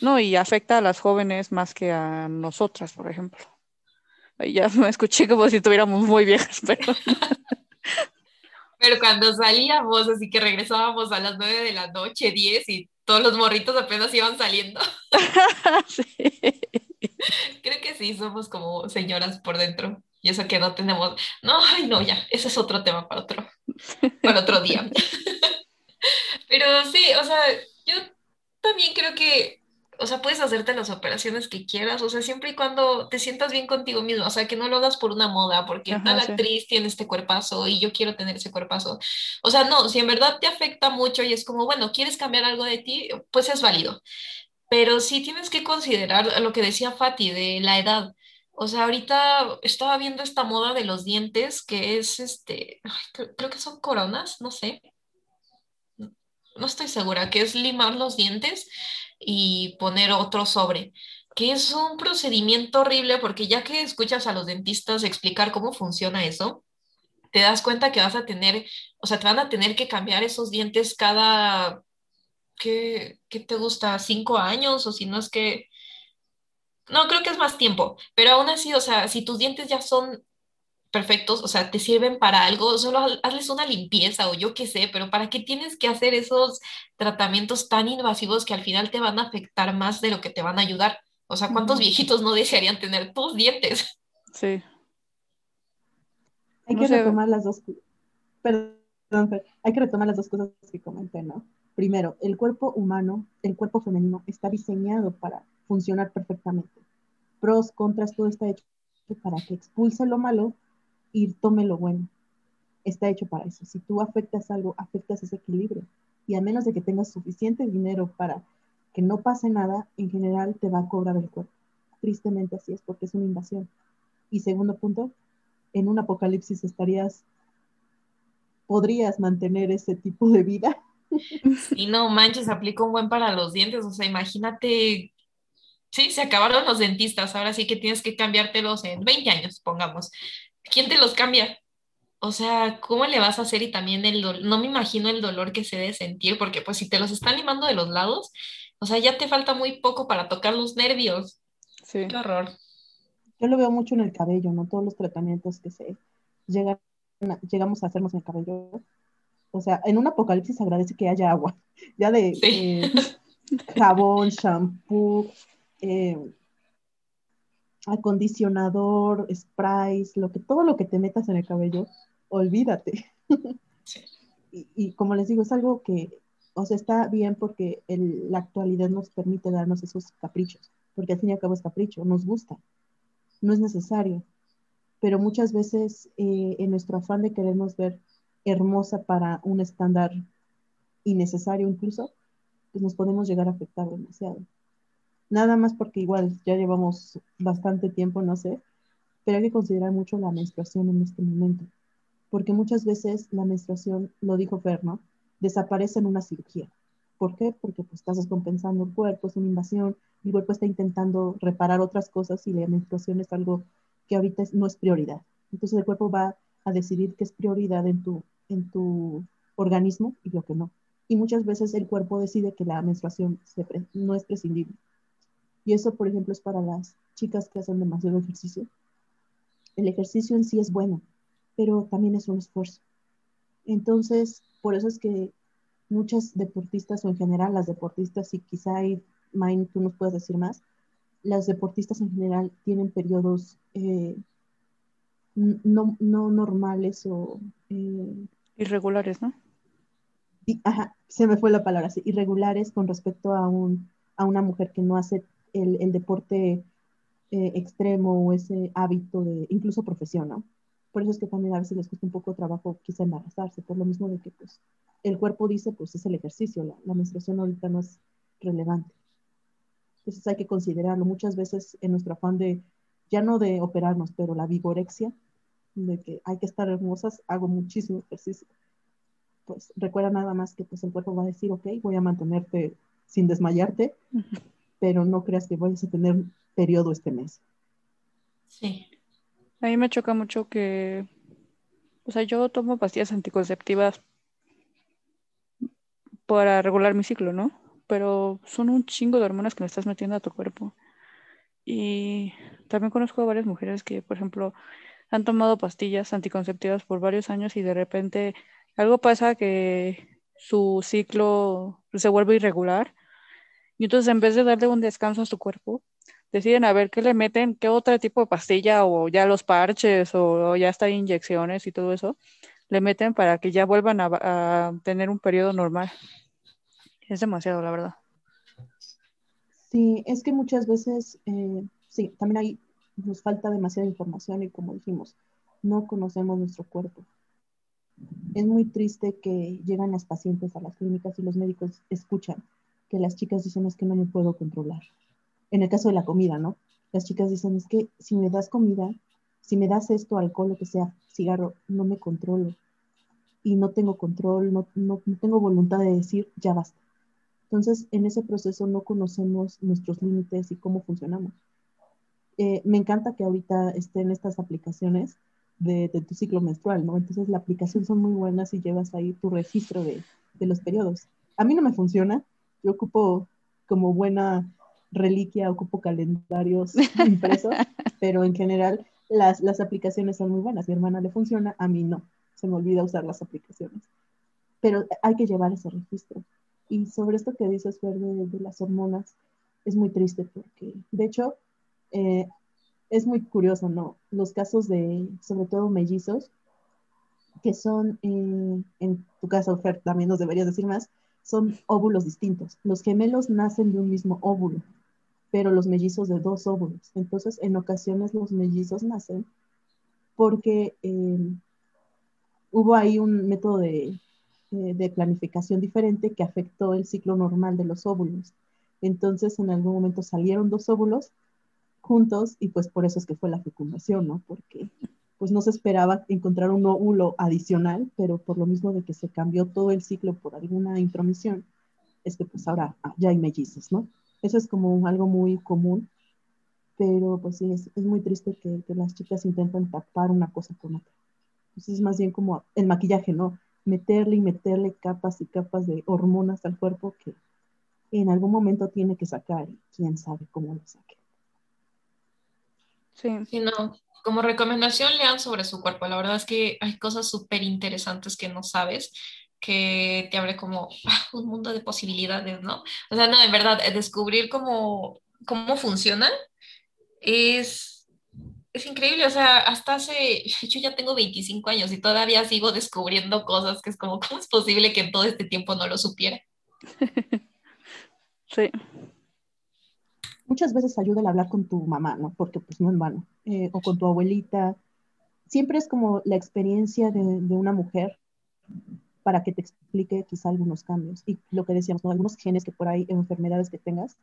no, y afecta a las jóvenes más que a nosotras, por ejemplo. Ya me escuché como si estuviéramos muy viejas, pero... Pero cuando salíamos, así que regresábamos a las nueve de la noche, diez, y todos los morritos apenas iban saliendo. sí. Creo que sí, somos como señoras por dentro. Y eso que no tenemos. No, ay, no, ya, ese es otro tema para otro, para otro día. Pero sí, o sea, yo también creo que o sea, puedes hacerte las operaciones que quieras, o sea, siempre y cuando te sientas bien contigo mismo, o sea, que no lo hagas por una moda, porque Ajá, tal sí. actriz tiene este cuerpazo y yo quiero tener ese cuerpazo. O sea, no, si en verdad te afecta mucho y es como, bueno, quieres cambiar algo de ti, pues es válido. Pero sí tienes que considerar lo que decía Fati de la edad. O sea, ahorita estaba viendo esta moda de los dientes, que es este, creo que son coronas, no sé. No estoy segura, que es limar los dientes y poner otro sobre, que es un procedimiento horrible porque ya que escuchas a los dentistas explicar cómo funciona eso, te das cuenta que vas a tener, o sea, te van a tener que cambiar esos dientes cada, ¿qué, qué te gusta? ¿Cinco años? O si no es que... No, creo que es más tiempo, pero aún así, o sea, si tus dientes ya son perfectos, o sea, te sirven para algo, solo hazles una limpieza o yo qué sé, pero ¿para qué tienes que hacer esos tratamientos tan invasivos que al final te van a afectar más de lo que te van a ayudar? O sea, ¿cuántos viejitos no desearían tener tus dientes? Sí. Hay no que sé. retomar las dos, perdón, hay que retomar las dos cosas que comenté, ¿no? Primero, el cuerpo humano, el cuerpo femenino está diseñado para funcionar perfectamente. pros, contras, todo está hecho para que expulse lo malo y tome lo bueno. Está hecho para eso. Si tú afectas algo, afectas ese equilibrio. Y a menos de que tengas suficiente dinero para que no pase nada, en general te va a cobrar el cuerpo. Tristemente así es, porque es una invasión. Y segundo punto, en un apocalipsis estarías, podrías mantener ese tipo de vida. Y no manches, aplica un buen para los dientes. O sea, imagínate, sí, se acabaron los dentistas, ahora sí que tienes que cambiártelos en 20 años, pongamos. ¿Quién te los cambia? O sea, ¿cómo le vas a hacer? Y también el dolor, no me imagino el dolor que se debe sentir, porque pues si te los están limando de los lados, o sea, ya te falta muy poco para tocar los nervios. Sí. Qué horror. Yo lo veo mucho en el cabello, ¿no? Todos los tratamientos que se llegan, llegamos a hacernos en el cabello. O sea, en un apocalipsis se agradece que haya agua, ya de eh, jabón, shampoo, eh, acondicionador, sprays, lo que, todo lo que te metas en el cabello, olvídate. y, como les digo, es algo que, o sea, está bien porque la actualidad nos permite darnos esos caprichos, porque al fin y al cabo es capricho, nos gusta, no es necesario, pero muchas veces eh, en nuestro afán de querernos ver hermosa para un estándar innecesario incluso, pues nos podemos llegar a afectar demasiado. Nada más porque igual ya llevamos bastante tiempo, no sé, pero hay que considerar mucho la menstruación en este momento porque muchas veces la menstruación, lo dijo Fer, ¿no? Desaparece en una cirugía. ¿Por qué? Porque pues, estás descompensando el cuerpo, es una invasión, el cuerpo está intentando reparar otras cosas y la menstruación es algo que ahorita no es prioridad. Entonces el cuerpo va a decidir qué es prioridad en tu, en tu organismo y lo que no. Y muchas veces el cuerpo decide que la menstruación no es prescindible. Y eso, por ejemplo, es para las chicas que hacen demasiado ejercicio. El ejercicio en sí es bueno, pero también es un esfuerzo. Entonces, por eso es que muchas deportistas o en general las deportistas, y quizá ahí, Main, tú nos puedes decir más, las deportistas en general tienen periodos eh, no, no, normales o... Eh, irregulares, ¿no? ajá, se me fue la palabra, sí, irregulares con respecto a, un, a una mujer que no hace el, el deporte eh, extremo o ese hábito de incluso profesión, ¿no? Por eso es que también a veces les cuesta un poco trabajo quizá embarazarse, por lo mismo de que pues el cuerpo dice pues es el ejercicio, la, menstruación ahorita no es relevante. Entonces hay que considerarlo. Muchas veces en nuestro afán de, ya no de operarnos, pero la vigorexia, de que hay que estar hermosas, hago muchísimo ejercicio. Pues recuerda nada más que pues el cuerpo va a decir, ok, voy a mantenerte sin desmayarte, pero no creas que vayas a tener periodo este mes. Sí. A mí me choca mucho que, o sea, yo tomo pastillas anticonceptivas para regular mi ciclo, ¿no? Pero son un chingo de hormonas que me estás metiendo a tu cuerpo. Y también conozco a varias mujeres que, por ejemplo, han tomado pastillas anticonceptivas por varios años y de repente algo pasa que su ciclo se vuelve irregular. Y entonces en vez de darle un descanso a su cuerpo, deciden a ver qué le meten, qué otro tipo de pastilla o ya los parches o, ya está inyecciones y todo eso, le meten para que ya vuelvan a, tener un periodo normal. Es demasiado, la verdad. Sí, es que muchas veces, eh, sí, también hay, nos falta demasiada información y como dijimos, no conocemos nuestro cuerpo. Es muy triste que llegan las pacientes a las clínicas y los médicos escuchan que las chicas dicen es que no me puedo controlar en el caso de la comida, ¿no? Las chicas dicen, es que si me das comida, si me das esto, alcohol, lo que sea, cigarro, no me controlo. Y no tengo control, no, no, tengo voluntad de decir, ya basta. Entonces, en ese proceso no conocemos nuestros límites y cómo funcionamos. Eh, me encanta que ahorita estén estas aplicaciones de, tu ciclo menstrual, ¿no? Entonces, la aplicación son muy buenas y llevas ahí tu registro de, de los periodos. A mí no me funciona, yo ocupo como buena reliquia, ocupo calendarios impresos, pero en general las, las aplicaciones son muy buenas. Mi hermana le funciona, a mí no. Se me olvida usar las aplicaciones. Pero hay que llevar ese registro. Y sobre esto que dices, Fer, de, las hormonas, es muy triste porque, de hecho, eh, es muy curioso, ¿no? Los casos de, sobre todo mellizos, que son, eh, en tu caso, Fer, también nos deberías decir más, son óvulos distintos. Los gemelos nacen de un mismo óvulo, pero los mellizos de dos óvulos. Entonces, en ocasiones los mellizos nacen porque eh, hubo ahí un método de, eh, de, planificación diferente que afectó el ciclo normal de los óvulos. Entonces, en algún momento salieron dos óvulos juntos y pues por eso es que fue la fecundación, ¿no? Porque pues no se esperaba encontrar un óvulo adicional, pero por lo mismo de que se cambió todo el ciclo por alguna intromisión, es que pues ahora ya hay mellizos, ¿no? Eso es como algo muy común, pero pues sí, es, muy triste que, las chicas intentan tapar una cosa con otra. Entonces es más bien como el maquillaje, ¿no? Meterle y meterle capas y capas de hormonas al cuerpo que en algún momento tiene que sacar y quién sabe cómo lo saque. Sí. sí no, como recomendación lean sobre su cuerpo. La verdad es que hay cosas súper interesantes que no sabes que te abre como ah, un mundo de posibilidades, ¿no? O sea, no, en verdad, descubrir cómo, cómo funcionan es, es increíble. O sea, hasta hace, yo ya tengo 25 años y todavía sigo descubriendo cosas que es como, ¿cómo es posible que en todo este tiempo no lo supiera? Sí. Muchas veces ayuda el hablar con tu mamá, ¿no? Porque pues no en vano. Eh, o con tu abuelita. Siempre es como la experiencia de, de una mujer para que te explique quizá algunos cambios. Y lo que decíamos, ¿no? algunos genes que por ahí, enfermedades que tengas,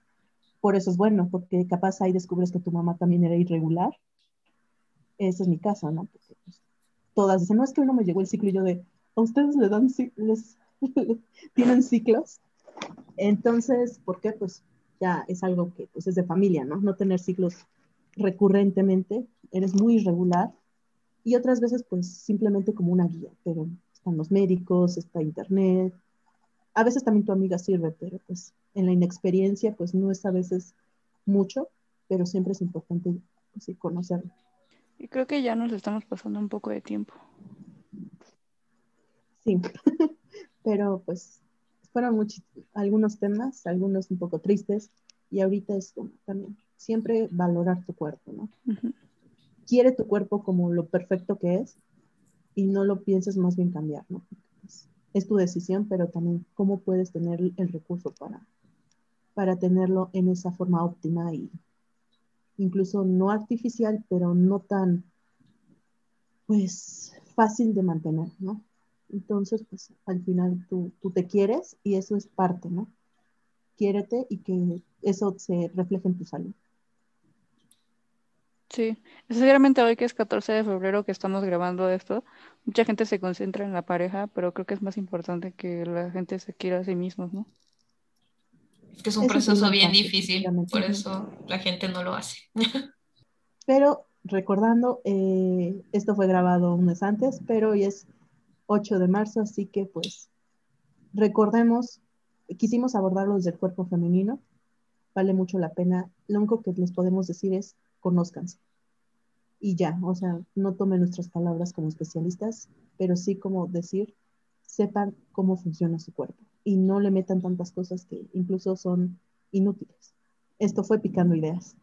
por eso es bueno, porque capaz ahí descubres que tu mamá también era irregular. Ese es mi caso, ¿no? Porque, pues, todas dicen, no, es que uno me llegó el ciclo y yo de, ¿a ustedes le dan, les, tienen ciclos? Entonces, ¿por qué? Pues ya es algo que pues, es de familia, ¿no? No tener ciclos recurrentemente, eres muy irregular y otras veces pues simplemente como una guía, pero están los médicos, está internet. A veces también tu amiga sirve, pero pues en la inexperiencia pues no es a veces mucho, pero siempre es importante pues, conocerlo. Y creo que ya nos estamos pasando un poco de tiempo. Sí, pero pues fueron muchos, algunos temas, algunos un poco tristes, y ahorita es como también siempre valorar tu cuerpo, ¿no? Quiere tu cuerpo como lo perfecto que es, y no lo pienses más bien cambiar, ¿no? Es, es, tu decisión, pero también cómo puedes tener el recurso para, para tenerlo en esa forma óptima y incluso no artificial, pero no tan, pues, fácil de mantener, ¿no? Entonces, pues, al final tú, tú te quieres y eso es parte, ¿no? Quiérete y que eso se refleje en tu salud. Sí, sinceramente hoy que es 14 de febrero que estamos grabando esto, mucha gente se concentra en la pareja, pero creo que es más importante que la gente se quiera a sí mismos, ¿no? Es que es un eso proceso es bien difícil, por eso la gente no lo hace. Pero recordando, eh, esto fue grabado un mes antes, pero hoy es 8 de marzo, así que pues recordemos, quisimos abordarlo desde el cuerpo femenino, vale mucho la pena, lo único que les podemos decir es conózcanse. Y ya, o sea, no tomen nuestras palabras como especialistas, pero sí como decir, sepan cómo funciona su cuerpo y no le metan tantas cosas que incluso son inútiles. Esto fue Picando Ideas.